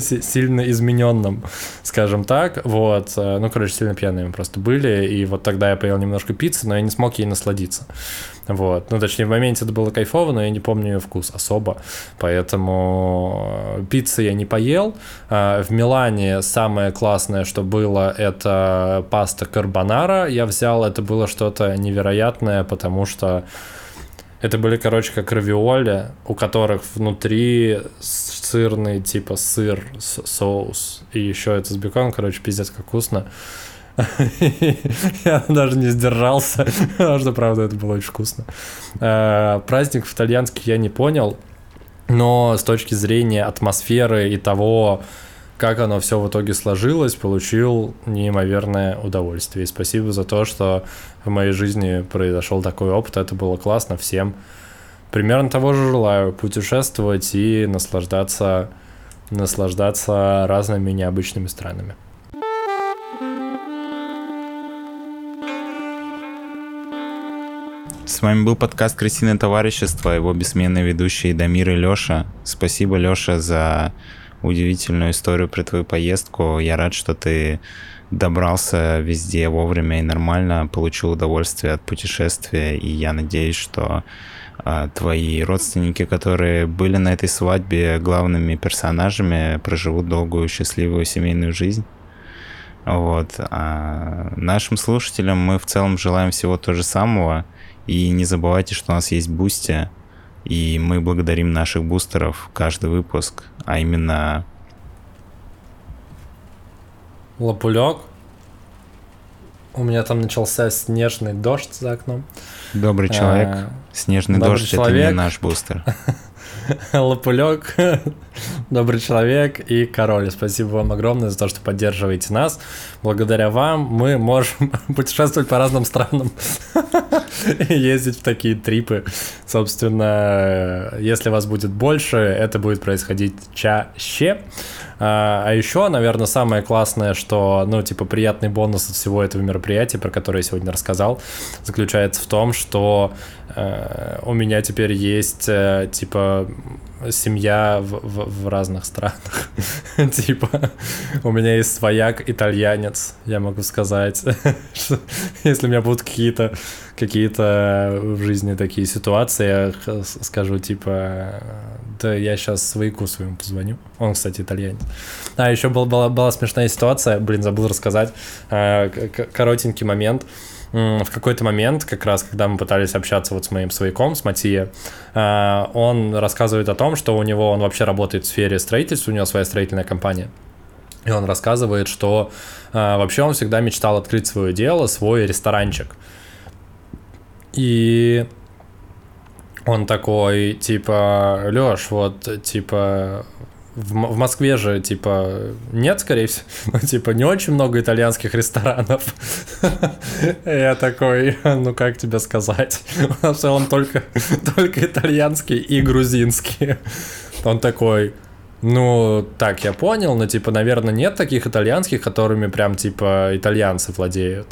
сильно измененном, скажем так, вот, э, ну, короче, сильно пьяными просто были, и вот тогда я поел немножко пиццы, но я не смог ей насладиться, вот, ну, точнее, в моменте это было кайфово, но я не помню ее вкус особо, поэтому э, пиццы я не поел, в Милане самое классное, что было, это паста карбонара, я взял, это было что-то невероятное, потому что это были, короче, как равиоли, у которых внутри сырный, типа сыр, соус. И еще это с беконом, короче, пиздец, как вкусно. Я даже не сдержался, потому что, правда, это было очень вкусно. Э, праздник в итальянский я не понял, но с точки зрения атмосферы и того, как оно все в итоге сложилось, получил неимоверное удовольствие. И спасибо за то, что в моей жизни произошел такой опыт. Это было классно всем. Примерно того же желаю путешествовать и наслаждаться, наслаждаться разными необычными странами. С вами был подкаст «Крысиное товарищество», его бессменные ведущие Дамир и Леша. Спасибо, Леша, за удивительную историю про твою поездку. Я рад, что ты добрался везде вовремя и нормально, получил удовольствие от путешествия, и я надеюсь, что а, твои родственники, которые были на этой свадьбе главными персонажами, проживут долгую счастливую семейную жизнь. Вот. А нашим слушателям мы в целом желаем всего то же самого. И не забывайте, что у нас есть Boosty, и мы благодарим наших бустеров каждый выпуск, а именно... Лапулек. У меня там начался снежный дождь за окном. Добрый человек. А, Снежный Добрый дождь человек. это не наш бустер. Лапулек, добрый человек и король. Спасибо вам огромное за то, что поддерживаете нас. Благодаря вам мы можем путешествовать по разным странам ездить в такие трипы. Собственно, если вас будет больше, это будет происходить чаще. А, а еще, наверное, самое классное, что, ну, типа, приятный бонус от всего этого мероприятия, про которое я сегодня рассказал, заключается в том, что э, у меня теперь есть, э, типа, семья в, в, в разных странах. типа, у меня есть свояк итальянец, я могу сказать. если у меня будут какие-то какие-то в жизни такие ситуации, я скажу, типа, я сейчас свояку своему позвоню. Он, кстати, итальянец. А, еще был, была, была смешная ситуация, блин, забыл рассказать. А, коротенький момент в какой-то момент, как раз когда мы пытались общаться вот с моим свояком, с Матия, а, он рассказывает о том, что у него, он вообще работает в сфере строительства, у него своя строительная компания. И он рассказывает, что а, вообще он всегда мечтал открыть свое дело, свой ресторанчик. И он такой, типа, Лёш, вот, типа, в, в Москве же, типа, нет, скорее всего, ну, типа, не очень много итальянских ресторанов. Я такой, ну, как тебе сказать? В целом только, только итальянские и грузинские. Он такой, ну, так, я понял, но, типа, наверное, нет таких итальянских, которыми прям, типа, итальянцы владеют.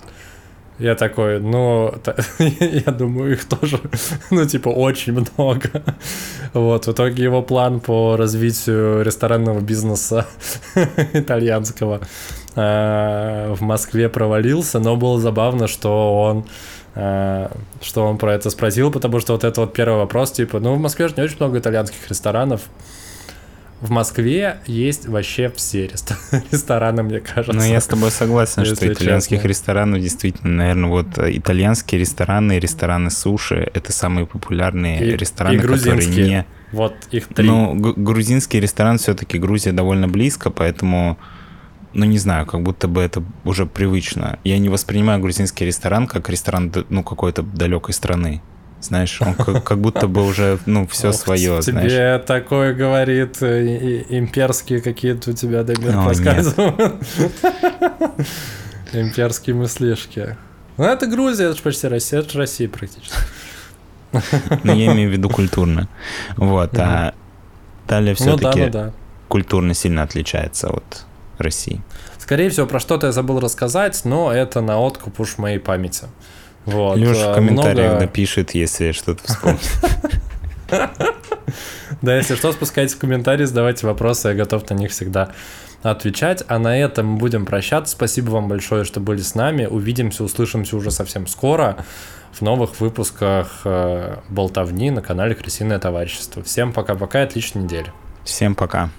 Я такой, ну, я думаю, их тоже, ну, типа, очень много. Вот, в итоге его план по развитию ресторанного бизнеса итальянского э, в Москве провалился, но было забавно, что он э, что он про это спросил, потому что вот это вот первый вопрос, типа, ну, в Москве же не очень много итальянских ресторанов, в Москве есть вообще все рестораны, мне кажется. Ну, я с тобой согласен, что итальянских честно. ресторанов действительно, наверное, вот э, итальянские рестораны, рестораны суши — это самые популярные и, рестораны, и которые не... Вот их три. Ну, грузинский ресторан все-таки Грузия довольно близко, поэтому ну не знаю, как будто бы это уже привычно. Я не воспринимаю грузинский ресторан как ресторан ну какой-то далекой страны. Знаешь, он как, как будто бы уже, ну, все Ох, свое, тебе знаешь. Тебе такое говорит, э, имперские какие-то у тебя Дамир подсказывают. Имперские мыслишки. Ну, это Грузия, это же почти Россия, это же Россия практически. Ну, я имею в виду культурно. Вот, а Италия все-таки ну, да, ну, культурно сильно отличается от России. Скорее всего, про что-то я забыл рассказать, но это на откуп уж моей памяти. Вот. Леша в комментариях много... напишет, если что-то вспомнит. Да, если что, спускайтесь в комментарии, задавайте вопросы, я готов на них всегда отвечать. А на этом мы будем прощаться. Спасибо вам большое, что были с нами. Увидимся, услышимся уже совсем скоро в новых выпусках э, болтовни на канале Крысиное товарищество. Всем пока-пока, отличной недели. Всем пока.